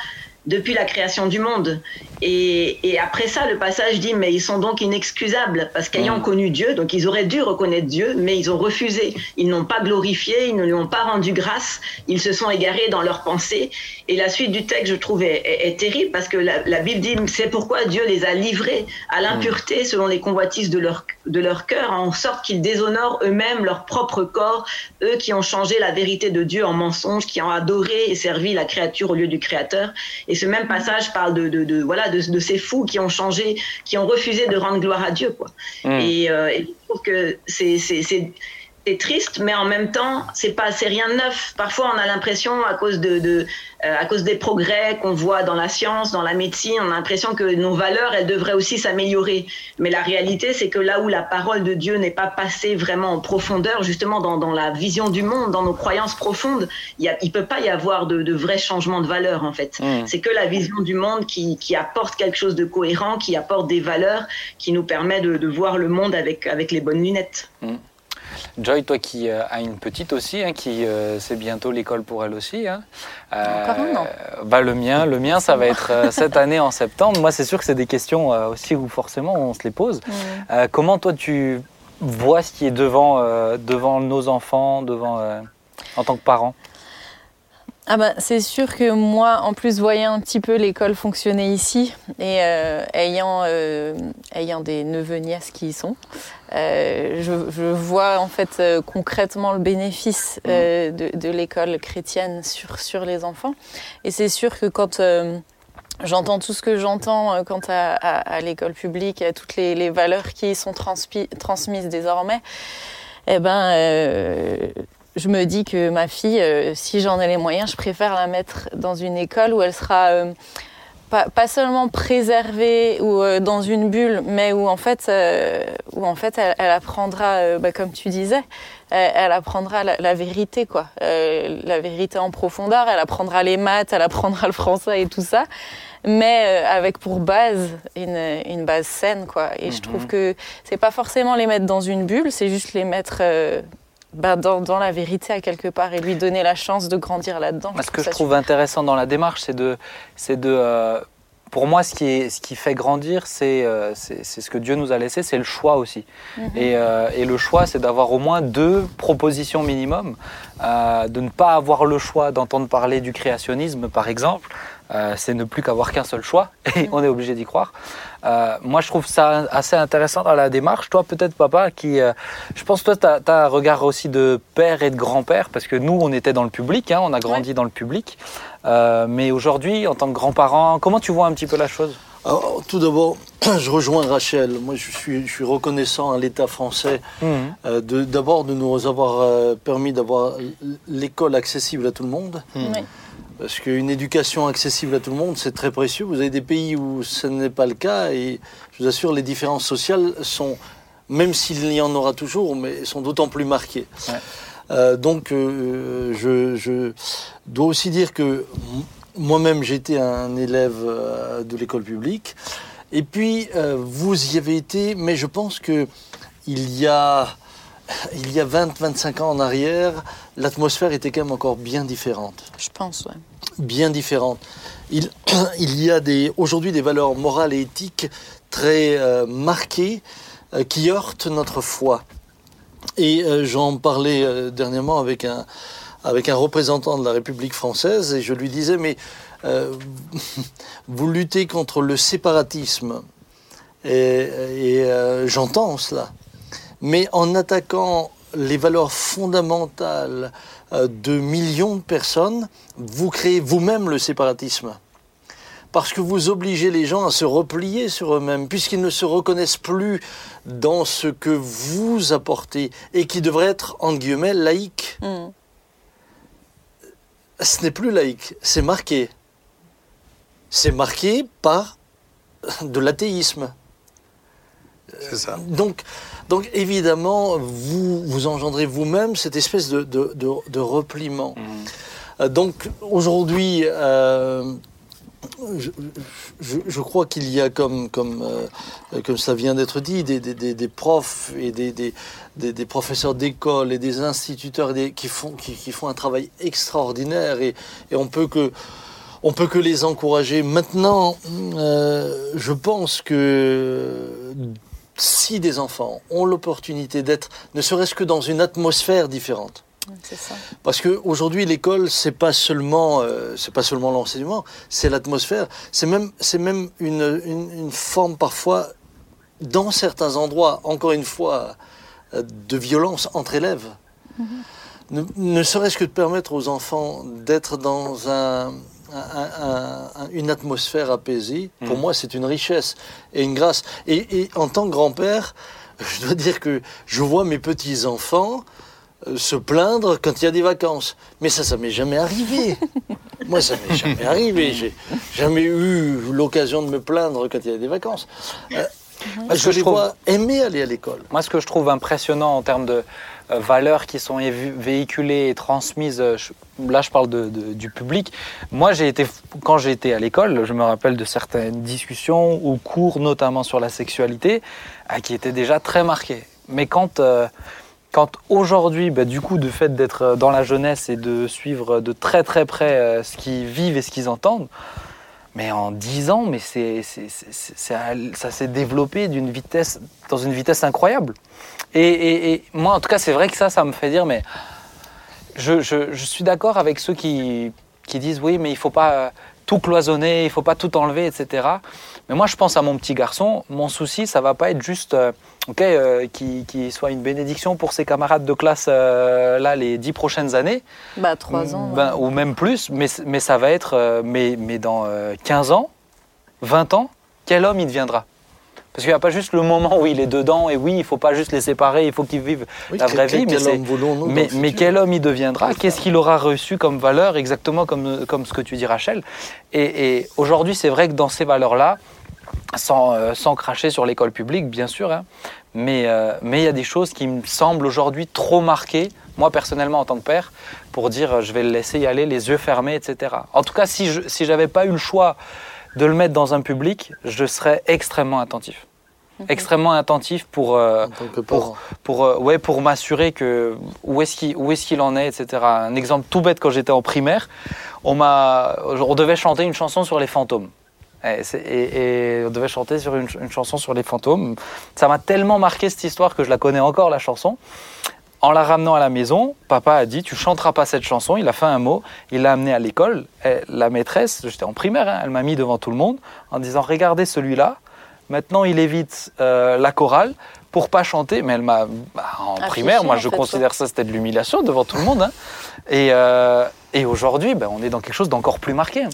depuis la création du monde. Et, et après ça, le passage dit, mais ils sont donc inexcusables, parce qu'ayant Mm. connu Dieu, donc ils auraient dû reconnaître Dieu, mais ils ont refusé. Ils n'ont pas glorifié, ils ne lui ont pas rendu grâce, ils se sont égarés dans leurs pensées. Et la suite du texte, je trouve, est, est- est terrible, parce que la, la Bible dit, c'est pourquoi Dieu les a livrés à l'impureté selon les convoitises de leur, de leur cœur, en sorte qu'ils déshonorent eux-mêmes leur propre corps, eux qui ont changé la vérité de Dieu en mensonge, qui ont adoré et servi la créature au lieu du Créateur. Et ce même passage parle de, de, de- voilà de, de ces fous qui ont changé, qui ont refusé de rendre gloire à Dieu, quoi. Mm. Et, euh, et je trouve que c'est c'est triste, mais en même temps, c'est pas c'est rien de neuf. Parfois, on a l'impression à cause de, de euh, à cause des progrès qu'on voit dans la science, dans la médecine, on a l'impression que nos valeurs, elles devraient aussi s'améliorer. Mais la réalité, c'est que là où la parole de Dieu n'est pas passée vraiment en profondeur, justement dans, dans la vision du monde, dans nos croyances profondes, il y a, il peut pas y avoir de, de vrais changements de valeurs en fait. Mm. C'est que la vision du monde qui, qui apporte quelque chose de cohérent, qui apporte des valeurs, qui nous permet de, de voir le monde avec, avec les bonnes lunettes. Joy, toi qui euh, as une petite aussi, hein, qui euh, c'est bientôt l'école pour elle aussi. hein. Encore un an. bah, le mien, le mien, ça va être euh, cette année en septembre. Moi, c'est sûr que c'est des questions euh, aussi où forcément on se les pose. Mm. Euh, comment toi tu vois ce qui est devant, euh, devant nos enfants, devant euh, en tant que parent Ah bah, c'est sûr que moi, en plus, voyant un petit peu l'école fonctionner ici et euh, ayant, euh, ayant des neveux nièces qui y sont, euh, je, je vois en fait euh, concrètement le bénéfice euh, de, de l'école chrétienne sur, sur les enfants. Et c'est sûr que quand euh, j'entends tout ce que j'entends euh, quant à, à, à l'école publique, à toutes les, les valeurs qui y sont transpi- transmises désormais, eh ben, euh, je me dis que ma fille, euh, si j'en ai les moyens, je préfère la mettre dans une école où elle sera euh, pas, pas seulement préservée ou euh, dans une bulle, mais où en fait, où en fait elle, elle apprendra, bah, comme tu disais, elle, elle apprendra la, la vérité, quoi. La vérité en profondeur, elle apprendra les maths, elle apprendra le français et tout ça. Mais avec pour base une, une base saine quoi. Et je trouve que c'est pas forcément les mettre dans une bulle c'est juste les mettre bah, dans, dans la vérité à quelque part et lui donner la chance de grandir là-dedans Ce que je trouve intéressant dans la démarche, c'est de, c'est de, euh, pour moi, ce qui, est, ce qui fait grandir, c'est, euh, c'est, c'est ce que Dieu nous a laissé, c'est le choix aussi. Mhm. Et, euh, et le choix, c'est d'avoir au moins deux propositions minimum, euh, de ne pas avoir le choix d'entendre parler du créationnisme, par exemple. Euh, c'est ne plus qu'avoir qu'un seul choix, et on est obligé d'y croire. Euh, moi, je trouve ça assez intéressant dans la démarche. Toi, peut-être, papa, qui, euh, je pense, toi, tu as, un regard aussi de père et de grand-père, parce que nous, on était dans le public, hein, on a grandi dans le public. Euh, mais aujourd'hui, en tant que grand-parent, comment tu vois un petit peu la chose? Alors, tout d'abord, je rejoins Rachel. Moi, je suis, je suis reconnaissant à l'État français euh, de- d'abord de nous avoir euh, permis d'avoir l'école accessible à tout le monde. Oui. Parce qu'une éducation accessible à tout le monde, c'est très précieux. Vous avez des pays où ce n'est pas le cas et je vous assure, les différences sociales sont même s'il y en aura toujours, mais sont d'autant plus marqués. Ouais. Euh, donc, euh, je, je dois aussi dire que moi-même, j'étais un élève euh, de l'école publique. Et puis, euh, vous y avez été, mais je pense que il y a, il y a 20-25 ans en arrière, l'atmosphère était quand même encore bien différente Je pense, ouais. Bien différentes. Il, y a aujourd'hui des valeurs morales et éthiques très euh, marquées euh, qui heurtent notre foi. Et euh, j'en parlais dernièrement avec un, représentant de la République française et je lui disais, mais vous luttez contre le séparatisme. Et, j'entends cela. Mais en attaquant les valeurs fondamentales de millions de personnes, vous créez vous-même le séparatisme. Parce que vous obligez les gens à se replier sur eux-mêmes, puisqu'ils ne se reconnaissent plus dans ce que vous apportez et qui devrait être, entre guillemets, laïque. Mm. Ce n'est plus laïque, c'est marqué. C'est marqué par de l'athéisme. Ça. Donc, donc évidemment, vous, vous engendrez vous-même cette espèce de, de, de, de repliement. Euh, Donc aujourd'hui, euh, je, je, je crois qu'il y a, comme, comme, euh, comme ça vient d'être dit, des, des, des, des profs et des, professeurs d'école et des instituteurs qui, font, qui, qui font un travail extraordinaire et, et on peut que on peut que les encourager. Maintenant, euh, je pense que si des enfants ont l'opportunité d'être, ne serait-ce que dans une atmosphère différente, ça. parce qu'aujourd'hui, l'école, c'est pas seulement, euh, c'est pas seulement l'enseignement, c'est l'atmosphère. C'est même, c'est même une, une, une forme parfois, dans certains endroits, encore une fois, euh, de violence entre élèves. Ne, ne serait-ce que de permettre aux enfants d'être dans un, un- un- un- une atmosphère apaisée, pour moi, c'est une richesse et une grâce. Et, et en tant que grand-père, je dois dire que je vois mes petits-enfants euh, se plaindre quand il y a des vacances. Mais ça, ça m'est jamais arrivé. Moi, ça m'est jamais arrivé. J'ai jamais eu l'occasion de me plaindre quand il y a des vacances. Euh, parce que je je trouve- vois aimer aller à l'école. Moi, ce que je trouve impressionnant en termes de valeurs qui sont véhiculées et transmises, euh, là je parle du public. Moi, j'ai été, quand été à l'école, je me rappelle de certaines discussions ou cours, notamment sur la sexualité, euh, qui étaient déjà très marquées. Mais quand, euh, quand aujourd'hui, bah, du coup, de fait d'être euh, dans la jeunesse et de suivre de très très près euh, ce qu'ils vivent et ce qu'ils entendent, mais en 10 ans, mais c'est, ça, s'est développé d'une vitesse, dans une vitesse incroyable. Et, moi, en tout cas, c'est vrai que ça, ça me fait dire, mais je, suis d'accord avec ceux qui, qui disent, oui, mais il faut pas tout cloisonner, il faut pas tout enlever, etc. Mais moi, je pense à mon petit garçon. Mon souci, ça va pas être juste, euh, euh, qu'il soit une bénédiction pour ses camarades de classe euh, là les dix prochaines années. Bah, trois ans. Ben, ouais. ou même plus, mais, mais ça va être, euh, mais, mais dans euh, 15 ans, 20 ans, quel homme il deviendra? Parce qu'il n'y a pas juste le moment où il est dedans, et oui, il ne faut pas juste les séparer, il faut qu'ils vivent la vraie vie, mais, mais, mais quel homme il deviendra? Qu'est-ce qu'il aura reçu comme valeur, exactement comme, comme ce que tu dis, Rachel? Et, et aujourd'hui, c'est vrai que dans ces valeurs-là, sans, euh, sans cracher sur l'école publique, bien sûr, hein, mais euh, mais il y a des choses qui me semblent aujourd'hui trop marquées, moi personnellement en tant que père, pour dire euh, je vais le laisser y aller les yeux fermés, etc. En tout cas, si je si j'avais pas eu le choix de le mettre dans un public, je serais extrêmement attentif. Extrêmement attentif pour, euh, pour, pour, euh, ouais, pour m'assurer que où est-ce qu'il où est-ce qu'il en est, etc. Un exemple tout bête quand j'étais en primaire, on m'a, on devait chanter une chanson sur les fantômes. Et, c'est- et- et on devait chanter sur une, ch- une chanson sur les fantômes. Ça m'a tellement marqué cette histoire que je la connais encore la chanson. En la ramenant à la maison, papa a dit tu chanteras pas cette chanson. Il a fait un mot, il l'a amené à l'école. La maîtresse, j'étais en primaire, hein, elle m'a mis devant tout le monde en disant regardez celui-là. Maintenant il évite euh, la chorale pour pas chanter. Mais elle m'a bah, en Affiché, primaire, moi en je fait, considère ça c'était de l'humiliation devant tout le monde. hein. Et, euh, et aujourd'hui, ben, on est dans quelque chose d'encore plus marqué.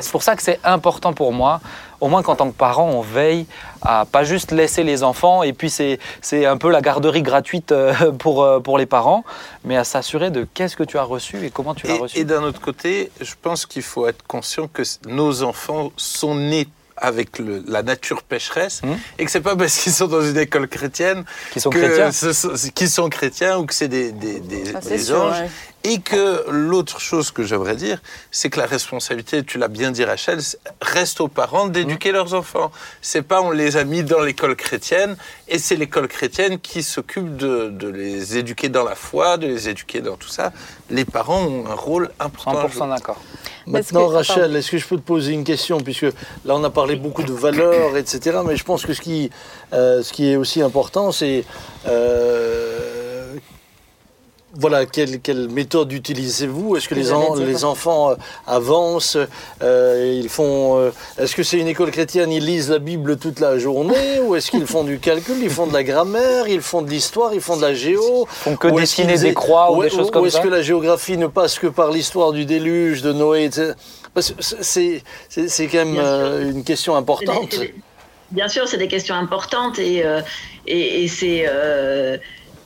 C'est pour ça que c'est important pour moi, au moins qu'en tant que parent, on veille à pas juste laisser les enfants, et puis c'est c'est un peu la garderie gratuite euh, pour, pour les parents, mais à s'assurer de qu'est-ce que tu as reçu et comment tu l'as reçu. et d'un autre côté, je pense qu'il faut être conscient que nos enfants sont nés avec le- la nature pécheresse Mhm. et que c'est pas parce qu'ils sont dans une école chrétienne sont sont- qu'ils sont chrétiens ou que c'est des, des, des- Ça, c'est des sûr, anges. ouais. Et que l'autre chose que j'aimerais dire, c'est que la responsabilité, tu l'as bien dit Rachel, reste aux parents d'éduquer leurs enfants. C'est pas on les a mis dans l'école chrétienne et c'est l'école chrétienne qui s'occupe de, de les éduquer dans la foi, de les éduquer dans tout ça. Les parents ont un rôle important. à jouer. 100% d'accord. Maintenant, Rachel, est-ce que je peux te poser une question Puisque là, on a parlé beaucoup de valeurs, etc. Mais je pense que ce qui, euh, ce qui est aussi important, c'est. euh, voilà, quelle, quelle méthode utilisez-vous? Est-ce que les, en- enfants euh, avancent euh, Ils font. euh, est-ce que c'est une école chrétienne Ils lisent la Bible toute la journée Ou est-ce qu'ils font du calcul Ils font de la grammaire Ils font de l'histoire Ils font de la géo? font que Ou dessiner des croix ou des choses comme Ou est-ce ça? que la géographie ne passe que par l'histoire du déluge, de Noé, etc. C'est, quand même euh, une question importante. C'est des- c'est des- Bien sûr, c'est des questions importantes et, euh, et, et c'est.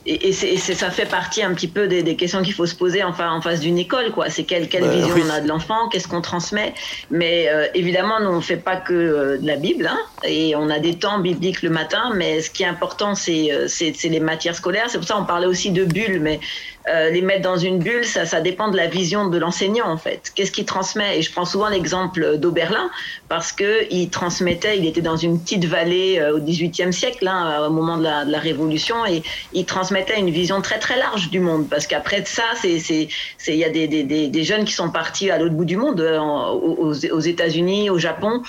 Et, et ça fait partie un petit peu des, des questions qu'il faut se poser enfin, en face d'une école. Quoi. C'est quelle, quelle Bah, vision oui. on a de l'enfant, qu'est-ce qu'on transmet. Mais euh, évidemment, nous, on ne fait pas que euh, de la Bible. Hein, et on a des temps bibliques le matin. Mais ce qui est important, c'est, euh, c'est les matières scolaires. C'est pour ça qu'on parlait aussi de bulles. Mais euh, les mettre dans une bulle, ça, ça dépend de la vision de l'enseignant, en fait. Qu'est-ce qu'il transmet? Et je prends souvent l'exemple d'Oberlin parce que il transmettait, il était dans une petite vallée euh, au XVIIIe siècle, hein, au moment de la, de la Révolution, et il transmettait une vision très très large du monde. Parce qu'après de ça, c'est c'est il y a des, des, des, jeunes qui sont partis à l'autre bout du monde, euh, aux, aux États-Unis, au Japon.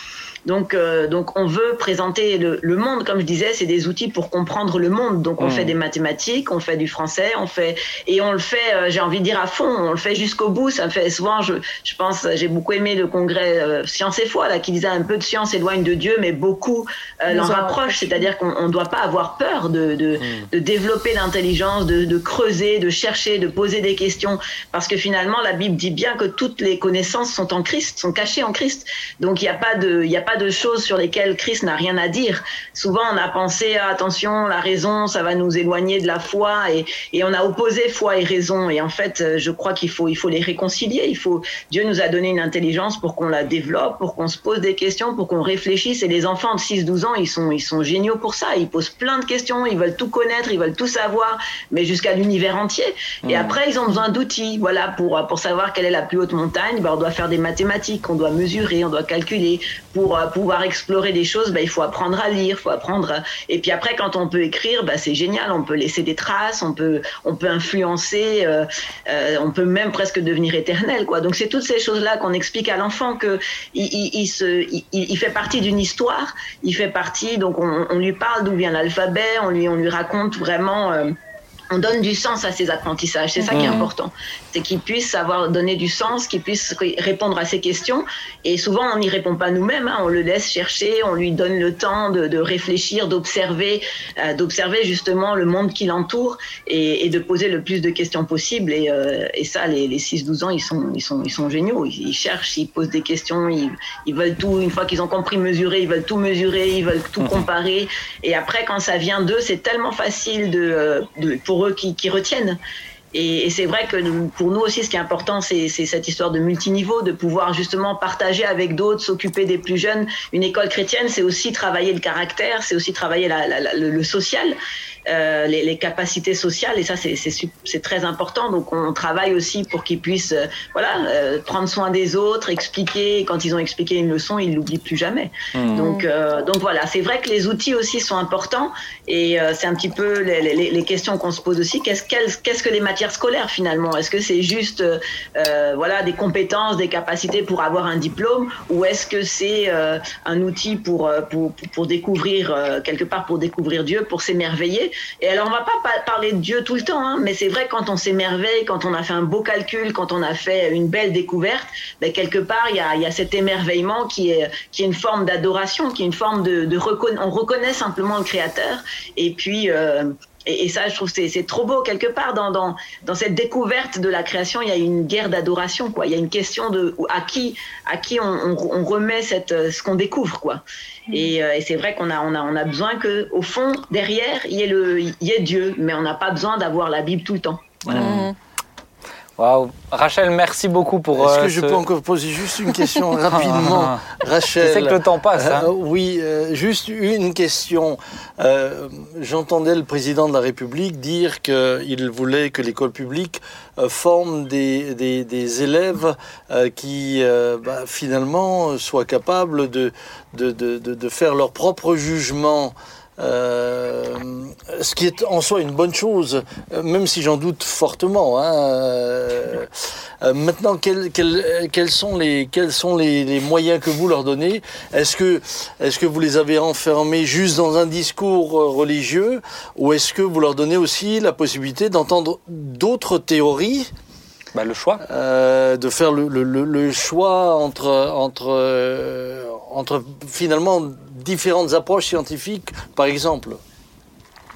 Donc, euh, donc on veut présenter le, le monde, comme je disais, c'est des outils pour comprendre le monde. Donc on fait des mathématiques, on fait du français, on fait et on le fait, euh, j'ai envie de dire à fond, on le fait jusqu'au bout. Ça me fait souvent, je, je pense, j'ai beaucoup aimé le congrès euh, Science et foi là, qui disait un peu de science éloigne de Dieu, mais beaucoup euh, l'en en rapproche. C'est-à-dire qu'on ne doit pas avoir peur de, de, de développer l'intelligence, de, de creuser, de chercher, de poser des questions, parce que finalement la Bible dit bien que toutes les connaissances sont en Christ, sont cachées en Christ. Donc il n'y a pas de, il a pas de choses sur lesquelles Christ n'a rien à dire. Souvent on a pensé ah, attention, la raison, ça va nous éloigner de la foi, et, et on a opposé foi et raison. Et en fait, euh, je crois qu'il faut, il faut les réconcilier. Il faut, Dieu nous a donné une intelligence pour qu'on la développe, pour qu'on se pose des questions, pour qu'on réfléchisse. Et les enfants de 6-12 ans, ils sont, ils sont géniaux pour ça. Ils posent plein de questions, ils veulent tout connaître, ils veulent tout savoir, mais jusqu'à l'univers entier. Et après, ils ont besoin d'outils, voilà, pour, pour savoir quelle est la plus haute montagne. Ben, on doit faire des mathématiques, on doit mesurer, on doit calculer. Pour euh, pouvoir explorer des choses, ben, il faut apprendre à lire, faut apprendre. à- Et puis après, quand on peut écrire, ben, c'est génial. On peut laisser des traces, on peut, on peut influencer, euh, euh, on peut même presque devenir éternel, quoi. Donc c'est toutes ces choses-là qu'on explique à l'enfant que il, il, il se, il, il fait partie d'une histoire, il fait partie. Donc on, on lui parle d'où vient l'alphabet, on lui, on lui raconte vraiment. euh, on donne du sens à ses apprentissages. C'est ça qui est Mhm. important. C'est qu'il puisse savoir donner du sens, qu'il puisse ré- répondre à ses questions. Et souvent, on n'y répond pas nous-mêmes. hein. On le laisse chercher, on lui donne le temps de, de réfléchir, d'observer, euh, d'observer justement le monde qui l'entoure et, et de poser le plus de questions possible. Et, euh, et ça, les, les 6-12 ans, ils sont, ils, sont, ils sont géniaux. Ils, ils cherchent, ils posent des questions, ils, ils veulent tout. Une fois qu'ils ont compris mesurer, ils veulent tout mesurer, ils veulent tout comparer. Et après, quand ça vient d'eux, c'est tellement facile de, euh, de- pour eux qui, qui retiennent. Et, et c'est vrai que pour nous aussi, ce qui est important, c'est cette histoire de multiniveau, de pouvoir justement partager avec d'autres, s'occuper des plus jeunes. Une école chrétienne, c'est aussi travailler le caractère, c'est aussi travailler la- la- la- le social, euh, les, les capacités sociales. Et ça, c'est- très important. Donc, on travaille aussi pour qu'ils puissent, euh, voilà, euh, prendre soin des autres, expliquer. Quand ils ont expliqué une leçon, ils l'oublient plus jamais. Hmm. Donc, euh, donc voilà, c'est vrai que les outils aussi sont importants et euh, c'est un petit peu les, les- les questions qu'on se pose aussi. Qu'est-ce qu'est-ce que les matières scolaires finalement? Est-ce que c'est juste voilà des compétences, des capacités pour avoir un diplôme? Ou est-ce que c'est euh, un outil pour, pour, pour, pour découvrir euh, quelque part pour découvrir Dieu, pour s'émerveiller? Et alors on va pas pa- parler de Dieu tout le temps, hein, mais c'est vrai quand on s'émerveille, quand on a fait un beau calcul, quand on a fait une belle découverte, ben, quelque part il y a, y a cet émerveillement qui est qui est une forme d'adoration, qui est une forme de, de on reconnaît simplement le Créateur. Et puis euh, et, et ça, je trouve que c'est c'est trop beau quelque part dans, dans dans cette découverte de la création. Il y a une guerre d'adoration, quoi. Il y a une question de à qui à qui on, on, on remet cette euh, ce qu'on découvre, quoi. Et, euh, et c'est vrai qu'on a on a on a besoin que au fond derrière il y ait le il y ait Dieu, mais on n'a pas besoin d'avoir la Bible tout le temps. Voilà. Mhm. Waouh. Rachel, merci beaucoup pour. Est-ce euh, que je peux encore poser juste une question rapidement, Rachel? Je sais que le temps passe. hein. Euh, oui, euh, juste une question. J'entendais le président de la République dire qu'il voulait que l'école publique forme des, des- des élèves qui, bah, finalement, soient capables de, de, de- de- de faire leur propre jugement. Euh, ce qui est en soi une bonne chose, euh, même si j'en doute fortement. hein. Euh, maintenant, quels, quels- quels sont, les, quels sont les, les moyens que vous leur donnez? Est-ce que, vous les avez enfermés juste dans un discours religieux? Ou est-ce que vous leur donnez aussi la possibilité d'entendre d'autres théories? Bah, le choix. euh, de faire le, le- le- le choix entre, entre, entre finalement différentes approches scientifiques, par exemple.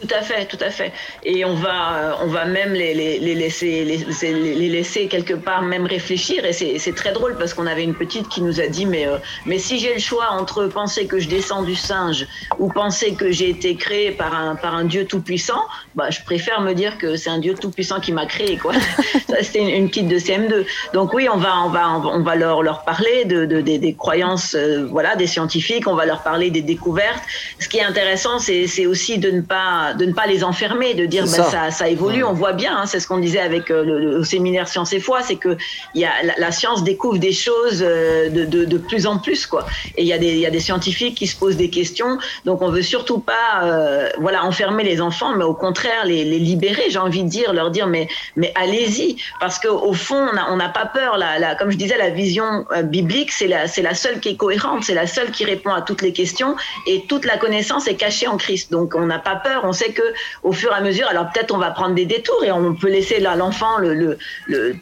Tout à fait, tout à fait. Et on va, euh, on va même les, laisser, les, laisser quelque part même réfléchir. Et c'est très drôle parce qu'on avait une petite qui nous a dit, mais, euh, mais si j'ai le choix entre penser que je descends du singe ou penser que j'ai été créé par un, par un Dieu tout-puissant, bah, je préfère me dire que c'est un Dieu tout-puissant qui m'a créé. Quoi. C'était une, une petite de CM2. Donc oui, on va, on va, on va leur, leur parler de, de- des, croyances euh, voilà, des scientifiques, on va leur parler des découvertes. Ce qui est intéressant, c'est aussi de ne pas de ne pas les enfermer, de dire ben, ça. ça. ça, évolue. On voit bien, hein, c'est ce qu'on disait avec euh, le, le séminaire Science et Foi, c'est que y a, la, la science découvre des choses euh, de, de, de plus en plus, quoi. Et il y, a des- y a des scientifiques qui se posent des questions. Donc on veut surtout pas, euh, voilà, enfermer les enfants, mais au contraire les, les libérer. J'ai envie de dire, leur dire, mais mais allez-y, parce qu'au au fond, on n'a pas peur. La, la, comme je disais, la vision biblique, c'est la, c'est la seule qui est cohérente, c'est la seule qui répond à toutes les questions, et toute la connaissance est cachée en Christ. Donc on n'a pas peur. On sait que au fur et à mesure, alors peut-être on va prendre des détours et on peut laisser l'enfant le,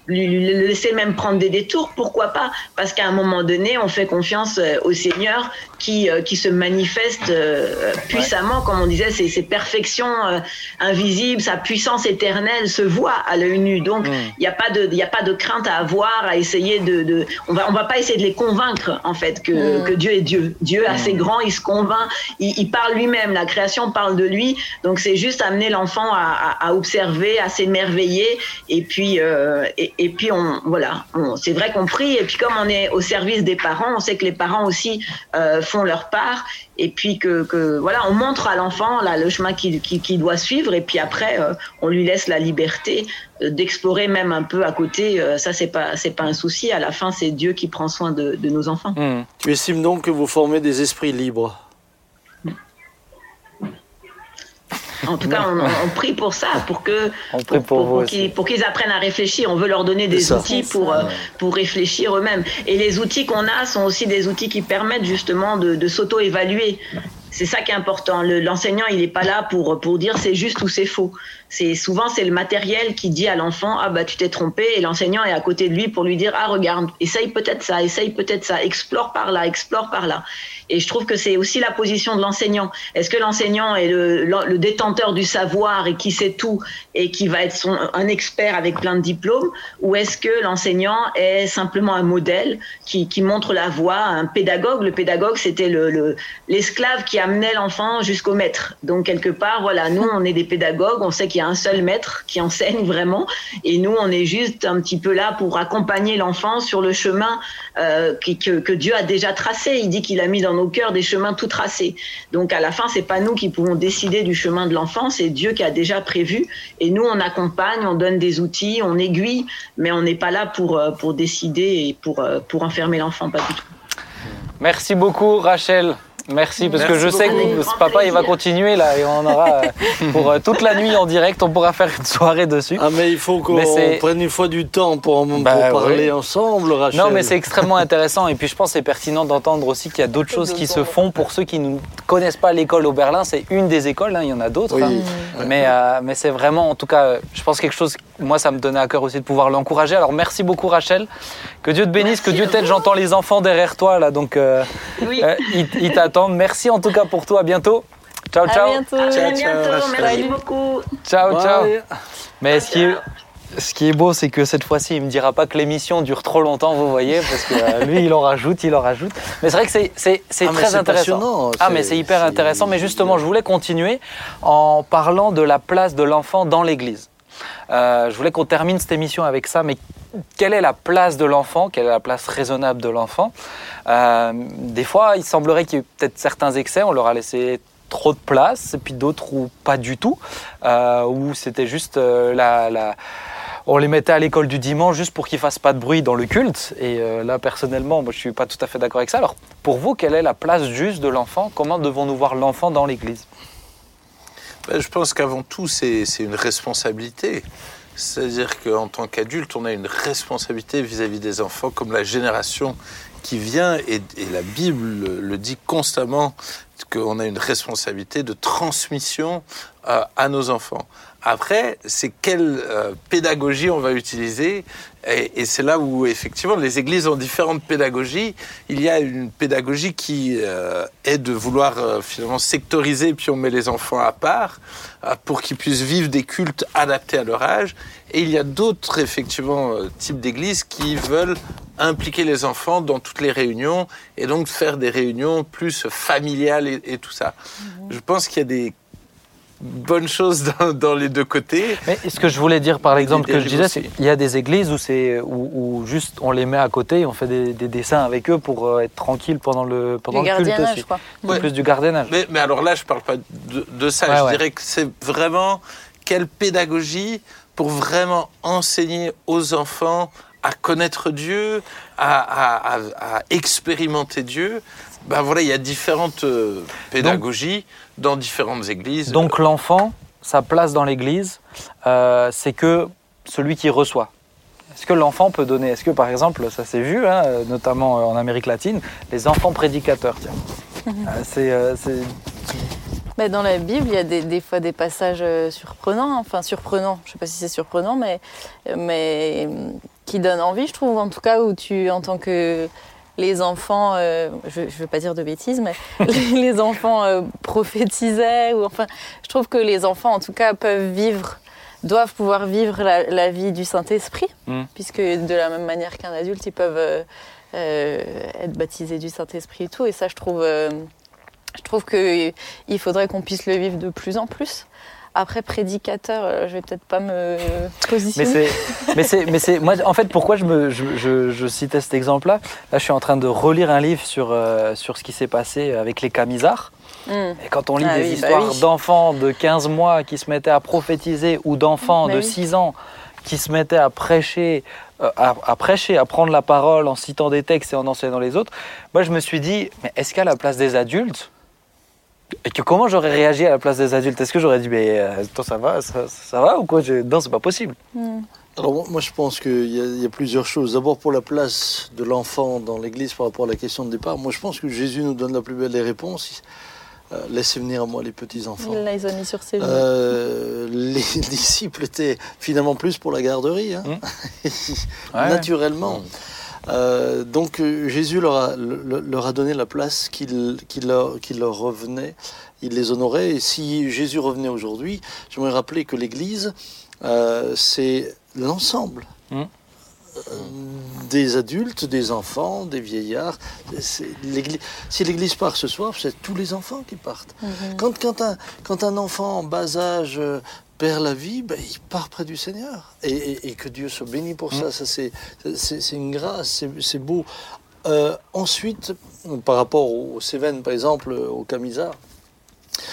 laisser même prendre des détours. Pourquoi pas? Parce qu'à un moment donné, on fait confiance euh, au Seigneur qui euh, qui se manifeste euh, puissamment, comme on disait, ses, ses perfections euh, invisibles, sa puissance éternelle se voit à l'œil nu. Donc il n'y a pas de il y a pas de crainte à avoir à essayer de, de on va on va pas essayer de les convaincre en fait que, Mm. que Dieu est Dieu. Dieu est assez grand, il se convainc, il, il parle lui-même, la création parle de lui. Donc c'est juste amener l'enfant à, à, à observer, à s'émerveiller et puis euh, et, et puis on voilà, on- c'est vrai qu'on prie et puis comme on est au service des parents, on sait que les parents aussi euh, font leur part et puis que, que voilà, on montre à l'enfant là le chemin qu'il doit suivre et puis après euh, on lui laisse la liberté euh, d'explorer même un peu à côté. Euh, ça c'est pas c'est pas un souci. À la fin c'est Dieu qui prend soin de, de nos enfants. Hmm. Tu estimes donc que vous formez des esprits libres? En tout cas, on, on prie pour ça, pour que pour qu'ils apprennent à réfléchir. On veut leur donner des ça. outils pour ça. euh, pour réfléchir eux-mêmes. Et les outils qu'on a sont aussi des outils qui permettent justement de, de s'auto-évaluer. C'est ça qui est important. Le- L'enseignant, il n'est pas là pour pour dire c'est juste ou c'est faux. C'est souvent c'est le matériel qui dit à l'enfant ah bah tu t'es trompé et l'enseignant est à côté de lui pour lui dire ah regarde essaye peut-être ça essaye peut-être ça explore par là explore par là. Et je trouve que c'est aussi la position de l'enseignant. Est-ce que l'enseignant est le, détenteur du savoir et qui sait tout et qui va être son, un expert avec plein de diplômes Ou est-ce que l'enseignant est simplement un modèle qui, qui montre la voie, un pédagogue? Le pédagogue, c'était l'esclave le, l'esclave qui amenait l'enfant jusqu'au maître. Donc, quelque part, voilà, nous, on est des pédagogues, on sait qu'il y a un seul maître qui enseigne vraiment. Et nous, on est juste un petit peu là pour accompagner l'enfant sur le chemin euh, que, que Dieu a déjà tracé. Il dit qu'il a mis dans nos cœurs des chemins tout tracés. Donc à la fin, c'est pas nous qui pouvons décider du chemin de l'enfant, c'est Dieu qui a déjà prévu. Et nous, on accompagne, on donne des outils, on aiguille, mais on n'est pas là pour euh, pour décider et pour euh, pour enfermer l'enfant, pas du tout. Merci beaucoup, Rachel. Merci, parce que je sais que ce papa, il va continuer là, et on aura euh, pour euh, toute la nuit en direct, on pourra faire une soirée dessus. Ah, mais il faut qu'on prenne une fois du temps pour, pour Bah, parler oui. ensemble, Rachel. Non, mais c'est extrêmement intéressant. Et puis, je pense que c'est pertinent d'entendre aussi qu'il y a d'autres choses qui se font. Pour ceux qui ne connaissent pas l'école au Berlin, c'est une des écoles. hein, il y en a d'autres. Oui. hein. Mais, euh, mais c'est vraiment, en tout cas, je pense quelque chose. Moi, ça me donnait à cœur aussi de pouvoir l'encourager. Alors, merci beaucoup, Rachel. Que Dieu te bénisse, que Dieu t'aide. J'entends les enfants derrière toi, là. Donc, euh, Oui. euh, ils, ils t'attendent. Merci en tout cas pour tout. À bientôt. Ciao, À ciao. bientôt. À ciao, bientôt, Rachel. merci beaucoup. Ciao, ciao. Bye. Mais ce qui est, ce qui est beau, c'est que cette fois-ci, il me dira pas que l'émission dure trop longtemps, vous voyez, parce que euh, lui, il en rajoute, il en rajoute. Mais c'est vrai que c'est, Ah, très intéressant. passionnant, Ah, mais c'est hyper intéressant. Mais justement, je voulais continuer en parlant de la place de l'enfant dans l'Église. Euh, je voulais qu'on termine cette émission avec ça, mais quelle est la place de l'enfant, quelle est la place raisonnable de l'enfant. Euh, des fois, il semblerait qu'il y ait peut-être certains excès, on leur a laissé trop de place, et puis d'autres où pas du tout, euh, où c'était juste euh, la, On les mettait à l'école du dimanche juste pour qu'ils fassent pas de bruit dans le culte. Et euh, là, personnellement, moi, je suis pas tout à fait d'accord avec ça. Alors, pour vous, quelle est la place juste de l'enfant? Comment devons-nous voir l'enfant dans l'Église? Ben, je pense qu'avant tout, c'est une responsabilité. C'est-à-dire qu'en tant qu'adulte, on a une responsabilité vis-à-vis des enfants, comme la génération qui vient, et, la Bible le, dit constamment, qu'on a une responsabilité de transmission à nos enfants. Après, c'est quelle euh, pédagogie on va utiliser, et, et c'est là où effectivement les églises ont différentes pédagogies. Il y a une pédagogie qui euh, est de vouloir euh, finalement sectoriser, puis on met les enfants à part pour qu'ils puissent vivre des cultes adaptés à leur âge. Et il y a d'autres effectivement types d'églises qui veulent impliquer les enfants dans toutes les réunions et donc faire des réunions plus familiales et, et tout ça. Je pense qu'il y a des bonnes choses dans, dans les deux côtés. Mais ce que je voulais dire par l'exemple que je disais, c'est qu'il y a des églises où, c'est, où, où juste on les met à côté et on fait des, des dessins avec eux pour euh, être tranquille pendant le, pendant Du le culte aussi. quoi. Ouais. plus du gardiennage. Mais, mais alors là, je parle pas de, de ça. Ouais, je ouais. dirais que c'est vraiment quelle pédagogie pour vraiment enseigner aux enfants à connaître Dieu, à, à- à- à expérimenter Dieu. Ben voilà, il y a différentes euh, pédagogies dans différentes églises. Donc l'enfant, sa place dans l'Église, euh, c'est que celui qui reçoit. Est-ce que l'enfant peut donner Est-ce que par exemple, ça s'est vu, hein, notamment euh, en Amérique latine, les enfants prédicateurs tiens. Euh, c'est, euh, Bah, dans la Bible, il y a des, des fois des passages surprenants, enfin surprenants, je ne sais pas si c'est surprenant, mais, mais qui donnent envie, je trouve, en tout cas, où tu, en tant que les enfants, euh, je ne veux pas dire de bêtises, mais les, les enfants euh, prophétisaient, ou enfin, je trouve que les enfants, en tout cas, peuvent vivre, doivent pouvoir vivre la, la vie du Saint-Esprit, Mm. puisque de la même manière qu'un adulte, ils peuvent euh, être baptisés du Saint-Esprit et tout, et ça, je trouve... je trouve qu'il faudrait qu'on puisse le vivre de plus en plus. Après, prédicateur, euh, je vais peut-être pas me mais positionner. mais c'est, mais c'est, moi, en fait, pourquoi je, me, je, je- je citais cet exemple-là? Là, je suis en train de relire un livre sur, euh, sur ce qui s'est passé avec les camisards. Hmm. Et quand on lit Ah des oui, bah histoires oui. d'enfants de 15 mois qui se mettaient à prophétiser ou d'enfants Bah de oui. 6 ans qui se mettaient à prêcher, euh, à, à prêcher, à prendre la parole en citant des textes et en enseignant les autres, moi je me suis dit, mais est-ce qu'à la place des adultes, et que comment j'aurais réagi à la place des adultes? Est-ce que j'aurais dit, mais euh, attends, ça va, ça, ça va ou quoi? Je- Non, c'est pas possible. Hmm. Alors moi- je pense qu'il y, y a plusieurs choses. D'abord pour la place de l'enfant dans l'Église par rapport à la question de départ, moi je pense que Jésus nous donne la plus belle des réponses. Euh, laissez venir à moi les petits enfants. Il les a mis sur ses genoux. Euh, les disciples étaient finalement plus pour la garderie, hein, Ouais. naturellement. Euh, donc euh, Jésus leur a, le- leur a donné la place qu'il qui leur, leur revenait. Il les honorait. Et si Jésus revenait aujourd'hui, j'aimerais rappeler que l'Église, euh, c'est l'ensemble. Mm. euh, Des adultes, des enfants, des vieillards. Si l'Église part ce soir, c'est tous les enfants qui partent. Mhm. Quand, quand, un, quand un enfant en bas âge euh, perd la vie, ben, il part près du Seigneur. Et, et- et que Dieu soit béni pour ça. ça c'est, une grâce, c'est, c'est beau. Euh, ensuite, par rapport aux Cévennes, par exemple, euh, au Camisard,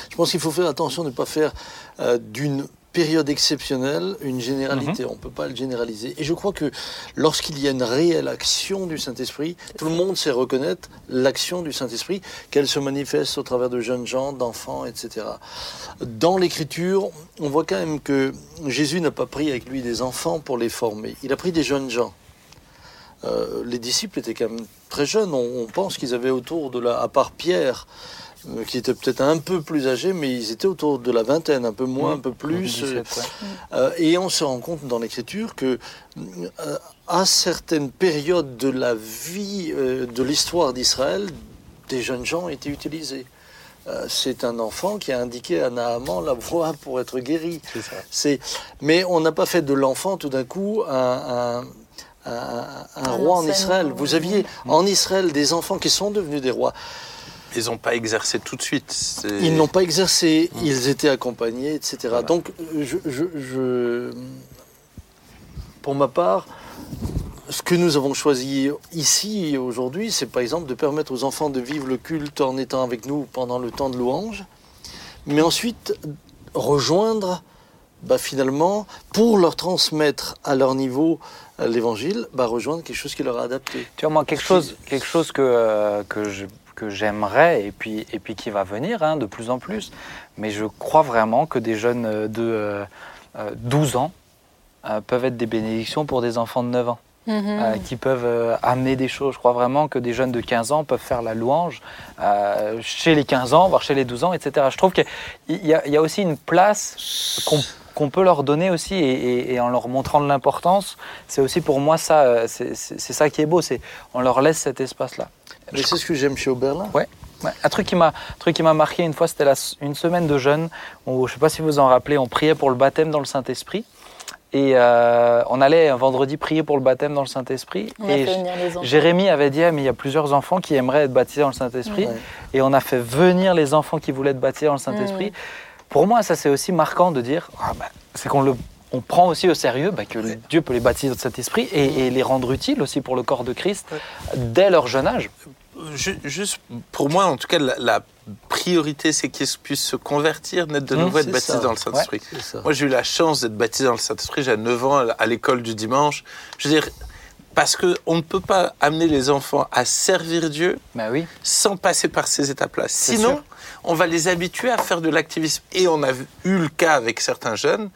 je pense qu'il faut faire attention de ne pas faire euh, d'une période exceptionnelle une généralité. On ne peut pas le généraliser. Et je crois que lorsqu'il y a une réelle action du Saint-Esprit, tout le monde sait reconnaître l'action du Saint-Esprit, qu'elle se manifeste au travers de jeunes gens, d'enfants, etc. Dans l'Écriture, on voit quand même que Jésus n'a pas pris avec lui des enfants pour les former. Il a pris des jeunes gens. Euh, les disciples étaient quand même très jeunes. On, on pense qu'ils avaient autour de la, à part Pierre, euh, qui était peut-être un peu plus âgé, mais ils étaient autour de la vingtaine, un peu moins, un peu plus. 17, ouais. Euh, et on se rend compte dans l'Écriture que euh, à certaines périodes de la vie, euh, de l'histoire d'Israël, des jeunes gens étaient utilisés. Euh, c'est un enfant qui a indiqué à Naaman la voie pour être guéri. C'est mais on n'a pas fait de l'enfant tout d'un coup un, un- un- un Un roi en Israël. Vous aviez en Israël des enfants qui sont devenus des rois. Ils n'ont pas exercé tout de suite. C'est- Ils n'ont pas exercé, ils étaient accompagnés, etc. Voilà. Donc, je, je- je- pour ma part, ce que nous avons choisi ici aujourd'hui, c'est par exemple de permettre aux enfants de vivre le culte en étant avec nous pendant le temps de louange, mais ensuite rejoindre bah, finalement, pour leur transmettre à leur niveau euh, l'évangile, bah, rejoindre quelque chose qui leur a adapté. Tu vois, moi, quelque chose, quelque chose que, euh, que je que j'aimerais et puis, et puis qui va venir hein, de plus en plus. Mais je crois vraiment que des jeunes euh, de euh, euh, 12 ans euh, peuvent être des bénédictions pour des enfants de 9 ans. Mhm. euh, qui peuvent euh, amener des choses. Je crois vraiment que des jeunes de 15 ans peuvent faire la louange euh, chez les 15 ans, voire chez les 12 ans, etc. Je trouve qu'il y, a- il y a aussi une place qu'on peut leur donner aussi et, et- et en leur montrant de l'importance. C'est aussi pour moi ça, euh, c'est ça qui est beau, c'est on leur laisse cet espace-là. Mais c'est ce que j'aime chez Oberlin. Ouais. Ouais, un truc qui m'a, truc qui m'a marqué une fois, c'était la- une semaine de jeûne où je sais pas si vous vous en rappelez, on priait pour le baptême dans le Saint-Esprit et euh, on allait un vendredi prier pour le baptême dans le Saint-Esprit et fait venir les enfants. Jérémy avait dit ah, mais il y a plusieurs enfants qui aimeraient être baptisés dans le Saint-Esprit Ouais. et on a fait venir les enfants qui voulaient être baptisés dans le Saint-Esprit. Pour moi, ça c'est aussi marquant de dire ah, bah, c'est qu'on le on prend aussi au sérieux bah, que Dieu peut les baptiser dans le Saint-Esprit et, et les rendre utiles aussi pour le corps de Christ dès leur jeune âge. Ju- Juste pour moi, en tout cas, la, la priorité, c'est qu'ils puissent se convertir, naître de Mmh, nouveau, être baptisés dans le Saint-Esprit. Moi, j'ai eu la chance d'être baptisé dans le Saint-Esprit. J'ai 9 ans à l'école du dimanche. Je veux dire, parce qu'on ne peut pas amener les enfants à servir Dieu Bah oui. sans passer par ces étapes-là. Sinon, on va les habituer à faire de l'activisme. Et on a eu le cas avec certains jeunes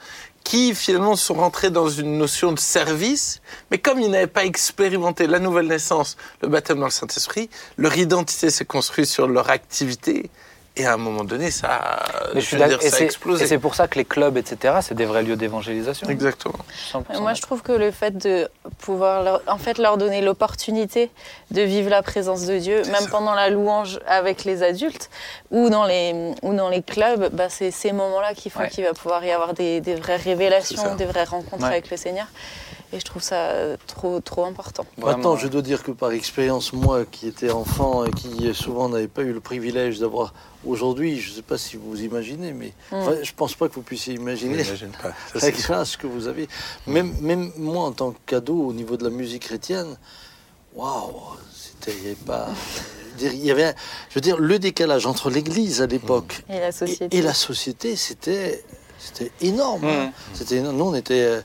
qui finalement sont rentrés dans une notion de service, mais comme ils n'avaient pas expérimenté la nouvelle naissance, le baptême dans le Saint-Esprit, leur identité s'est construite sur leur activité, et à un moment donné, ça, Mais je je suis veux d'accord. dire, Et ça a c'est- et explosé. c'est pour ça que les clubs, etc., c'est des vrais lieux d'évangélisation. Exactement. 100%. Moi, je trouve que le fait de pouvoir leur, en fait, leur donner l'opportunité de vivre la présence de Dieu, même ça. pendant la louange avec les adultes ou dans les, ou dans les clubs, bah, c'est ces moments-là qui font Ouais. qu'il va pouvoir y avoir des, des vraies révélations, des vraies rencontres Ouais. avec le Seigneur. Et je trouve ça euh, trop, trop important. Vraiment, Maintenant, je dois dire que par expérience, moi qui étais enfant et qui souvent n'avais pas eu le privilège d'avoir aujourd'hui, je ne sais pas si vous imaginez, mais enfin, je ne pense pas que vous puissiez imaginer pas. Ça, la c'est- grâce que vous avez. Même, même moi, en tant que cadeau au niveau de la musique chrétienne, waouh, c'était il y avait pas. je veux dire, Il y avait, je veux dire, le décalage entre l'Église à l'époque Et la et, société. et la société, c'était c'était énorme. hein. Mhm. C'était énorme. Nous, on était, euh,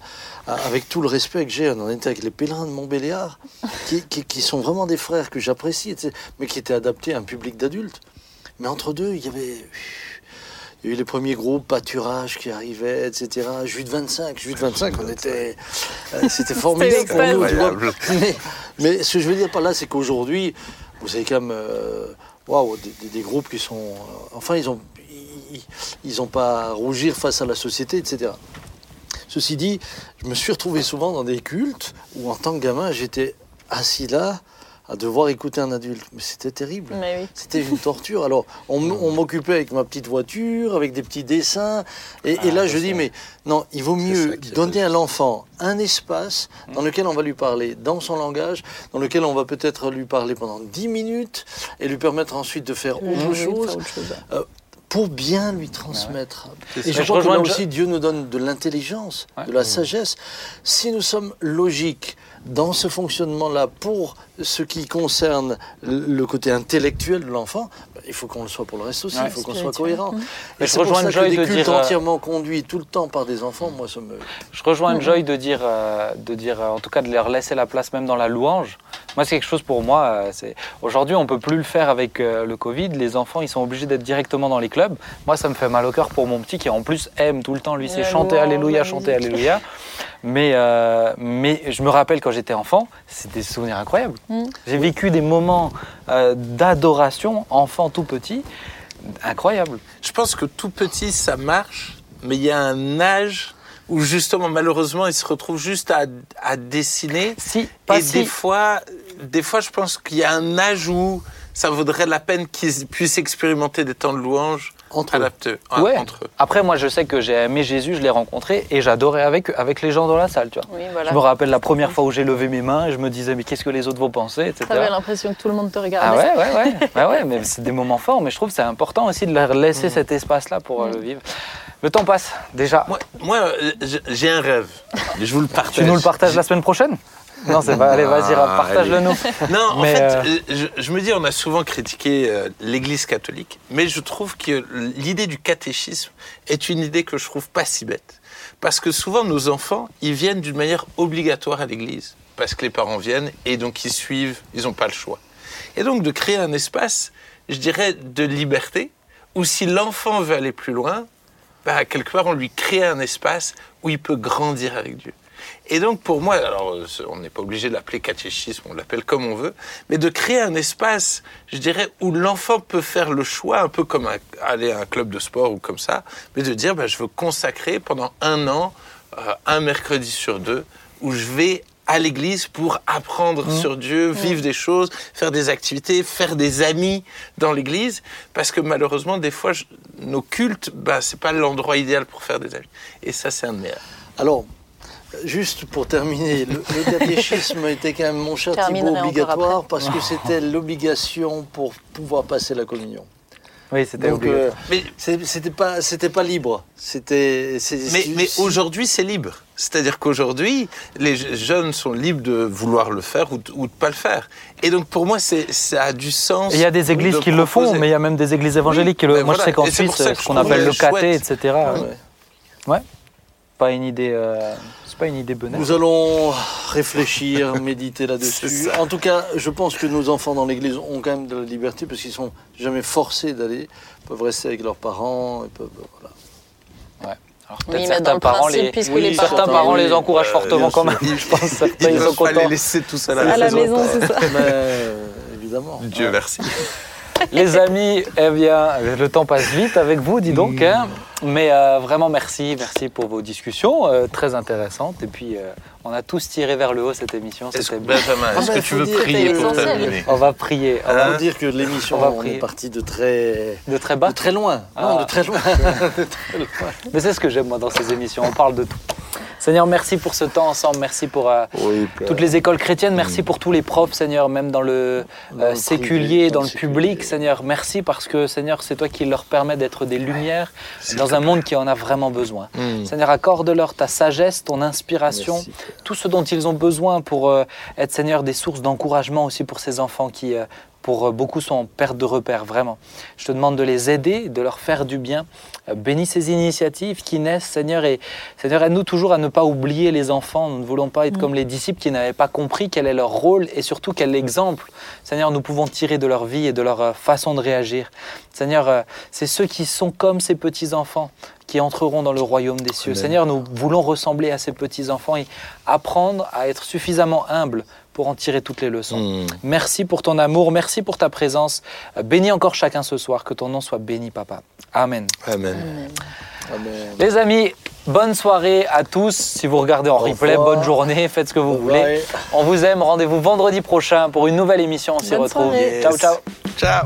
avec tout le respect que j'ai, on était avec les pèlerins de Montbéliard, qui, qui, qui sont vraiment des frères que j'apprécie, mais qui étaient adaptés à un public d'adultes. Mais entre deux, il y avait. Il y a eu les premiers groupes, pâturage qui arrivaient, etc. Jude 25, Jude 25, on était. euh, C'était formidable pour nous, tu vois. Incroyable. Mais, mais ce que je veux dire par là, c'est qu'aujourd'hui, vous avez quand même. euh, Waouh, des, des- des groupes qui sont. euh, enfin, ils ont. Ils- n'ont pas à rougir face à la société, etc. Ceci dit, je me suis retrouvé souvent dans des cultes où, en tant que gamin, j'étais assis là à devoir écouter un adulte. Mais c'était terrible. Mais oui. C'était une torture. Alors, on, m'occupait avec ma petite voiture, avec des petits dessins. Et, et Ah, là, je dis, mais non, il vaut mieux donner à l'enfant un espace dans lequel on va lui parler dans son langage, dans lequel on va peut-être lui parler pendant 10 minutes et lui permettre ensuite de faire autre Oui, chose faire autre chose. Pour bien lui transmettre. C'est Et je Je crois que là aussi, Dieu nous donne de l'intelligence, Ouais. de la sagesse. Si nous sommes logiques dans ce fonctionnement-là pour ce qui concerne le côté intellectuel de l'enfant, il faut qu'on le soit pour le reste aussi, Ouais. il faut qu'on soit cohérent. Mais Et je c'est pour rejoins ça que Joy des de cultes dire, euh, entièrement conduits tout le temps par des enfants, moi, ça me... Je rejoins Joy de dire, euh, de dire, euh, en tout cas, de leur laisser la place même dans la louange. Moi, c'est quelque chose pour moi. euh, c'est aujourd'hui, on peut plus le faire avec euh, le Covid. Les enfants, ils sont obligés d'être directement dans les clubs. Moi, ça me fait mal au cœur pour mon petit qui, en plus, aime tout le temps. Lui, c'est chanter Alléluia, chanter. Alléluia. Mais, euh, mais je me rappelle quand j'étais enfant, c'était des souvenirs incroyables. Mm. J'ai vécu des moments euh, d'adoration, enfant tout petit, incroyables. Je pense que tout petit, ça marche, mais il y a un âge où justement, malheureusement, il se retrouve juste à, à dessiner. Si, pas Et si. des fois, des fois, je pense qu'il y a un âge où ça vaudrait la peine qu'ils puissent expérimenter des temps de louange Entre eux. hein, Ouais. entre eux. Après, moi, je sais que j'ai aimé Jésus, je l'ai rencontré et j'adorais avec, avec les gens dans la salle, tu vois. Oui, voilà. Je me rappelle la première fois où j'ai levé mes mains et je me disais, mais qu'est-ce que les autres vont penser, etc. T'avais l'impression que tout le monde te Ah regardait. ouais, ouais, ouais, ouais, ouais, mais c'est des moments forts, mais je trouve que c'est important aussi de leur laisser cet espace-là pour euh, le vivre. Le temps passe, déjà. Moi, moi, euh, j'ai- j'ai un rêve. Je vous le partage. Tu nous le partages la semaine prochaine? Non, c'est pas. Allez, vas-y, Ah, partage-le nous. Non, en Mais, fait, euh, euh, je, je me dis, on a souvent critiqué euh, l'Église catholique, mais je trouve que l'idée du catéchisme est une idée que je trouve pas si bête. Parce que souvent, nos enfants, ils viennent d'une manière obligatoire à l'Église, parce que les parents viennent et donc ils suivent, ils n'ont pas le choix. Et donc de créer un espace, je dirais, de liberté, où si l'enfant veut aller plus loin, bah, quelque part, on lui crée un espace où il peut grandir avec Dieu. Et donc, pour moi, alors, euh, on n'est pas obligé de l'appeler catéchisme, on l'appelle comme on veut, mais de créer un espace, je dirais, où l'enfant peut faire le choix, un peu comme un- aller à un club de sport ou comme ça, mais de dire, bah, je veux consacrer pendant un an, euh, un mercredi sur deux, où je vais à l'église pour apprendre sur Dieu, vivre des choses, faire des activités, faire des amis dans l'église, parce que malheureusement, des fois, je- nos cultes, bah, c'est pas l'endroit idéal pour faire des amis. Et ça, c'est un de mes Alors, juste pour terminer, le, le catéchisme était quand même mon cher Thibault obligatoire parce que c'était l'obligation pour pouvoir passer la communion. Oui, c'était Donc, obligatoire. euh, Mais c'était pas, c'était pas libre. C'était. Mais, aujourd'hui, c'est libre. C'est-à-dire qu'aujourd'hui, les je- jeunes sont libres de vouloir le faire ou de, ou de pas le faire. Et donc, pour moi, c'est, ça a du sens. Il y a des églises de qui le font, mais il y a même des églises évangéliques. qui le- Moi, voilà. je sais qu'en Suisse, ce qu'on appelle le caté, etc. Ouais. Ouais. Pas une idée. euh, C'est pas une idée bonne. Nous allons réfléchir, méditer là-dessus. En tout cas, je pense que nos enfants dans l'église ont quand même de la liberté parce qu'ils sont jamais forcés d'aller. Ils peuvent rester avec leurs parents. Ils peuvent, voilà. Alors, Oui, certains le parents, principe, les, Oui, les certains parents... oui. les encouragent Euh, fortement quand même. Je pense que certains, Ils ils ne sont pas les contents. laisser tous à la À la maison. c'est ça. Mais euh, évidemment. Dieu merci. Les amis, eh bien, le temps passe vite avec vous, dis donc. hein. Mais euh, vraiment, merci, merci pour vos discussions euh, très intéressantes. Et puis, euh, on a tous tiré vers le haut cette émission. Est-ce, C'était bien. Benjamin, est-ce Ah que ben, tu veux prier que- pour terminer On va prier. On Hein va dire que l'émission On va on prier. est parti de très, De très bas. de très loin. Ah. Non, de très loin. De très loin. Mais c'est ce que j'aime moi dans ces émissions. On parle de tout. Seigneur, merci pour ce temps ensemble. Merci pour euh, toutes les écoles chrétiennes. Merci pour tous les profs, Seigneur, même dans le euh, séculier, dans le public. Seigneur. Merci parce que, Seigneur, c'est toi qui leur permet d'être des lumières dans un monde qui en a vraiment besoin. Mm. Seigneur, accorde-leur ta sagesse, ton inspiration, Merci. tout ce dont ils ont besoin pour euh, être, Seigneur, des sources d'encouragement aussi pour ces enfants qui, pour euh, beaucoup, sont en perte de repère, vraiment. Je te demande de les aider, de leur faire du bien. Euh, bénis ces initiatives qui naissent, Seigneur, et Seigneur, aide-nous toujours à ne pas oublier les enfants. Nous ne voulons pas être comme les disciples qui n'avaient pas compris quel est leur rôle et surtout quel exemple, Seigneur, nous pouvons tirer de leur vie et de leur euh, façon de réagir. Seigneur, c'est ceux qui sont comme ces petits-enfants qui entreront dans le royaume des cieux. Amen. Seigneur, nous voulons ressembler à ces petits-enfants et apprendre à être suffisamment humbles pour en tirer toutes les leçons. Hmm. Merci pour ton amour, merci pour ta présence. Bénis encore chacun ce soir, que ton nom soit béni, Papa. Amen. Amen. Les amis, bonne soirée à tous. Si vous regardez en replay, bonne journée, faites ce que vous voulez. On vous aime, rendez-vous vendredi prochain pour une nouvelle émission. On s'y retrouve. Ciao, ciao. Ciao.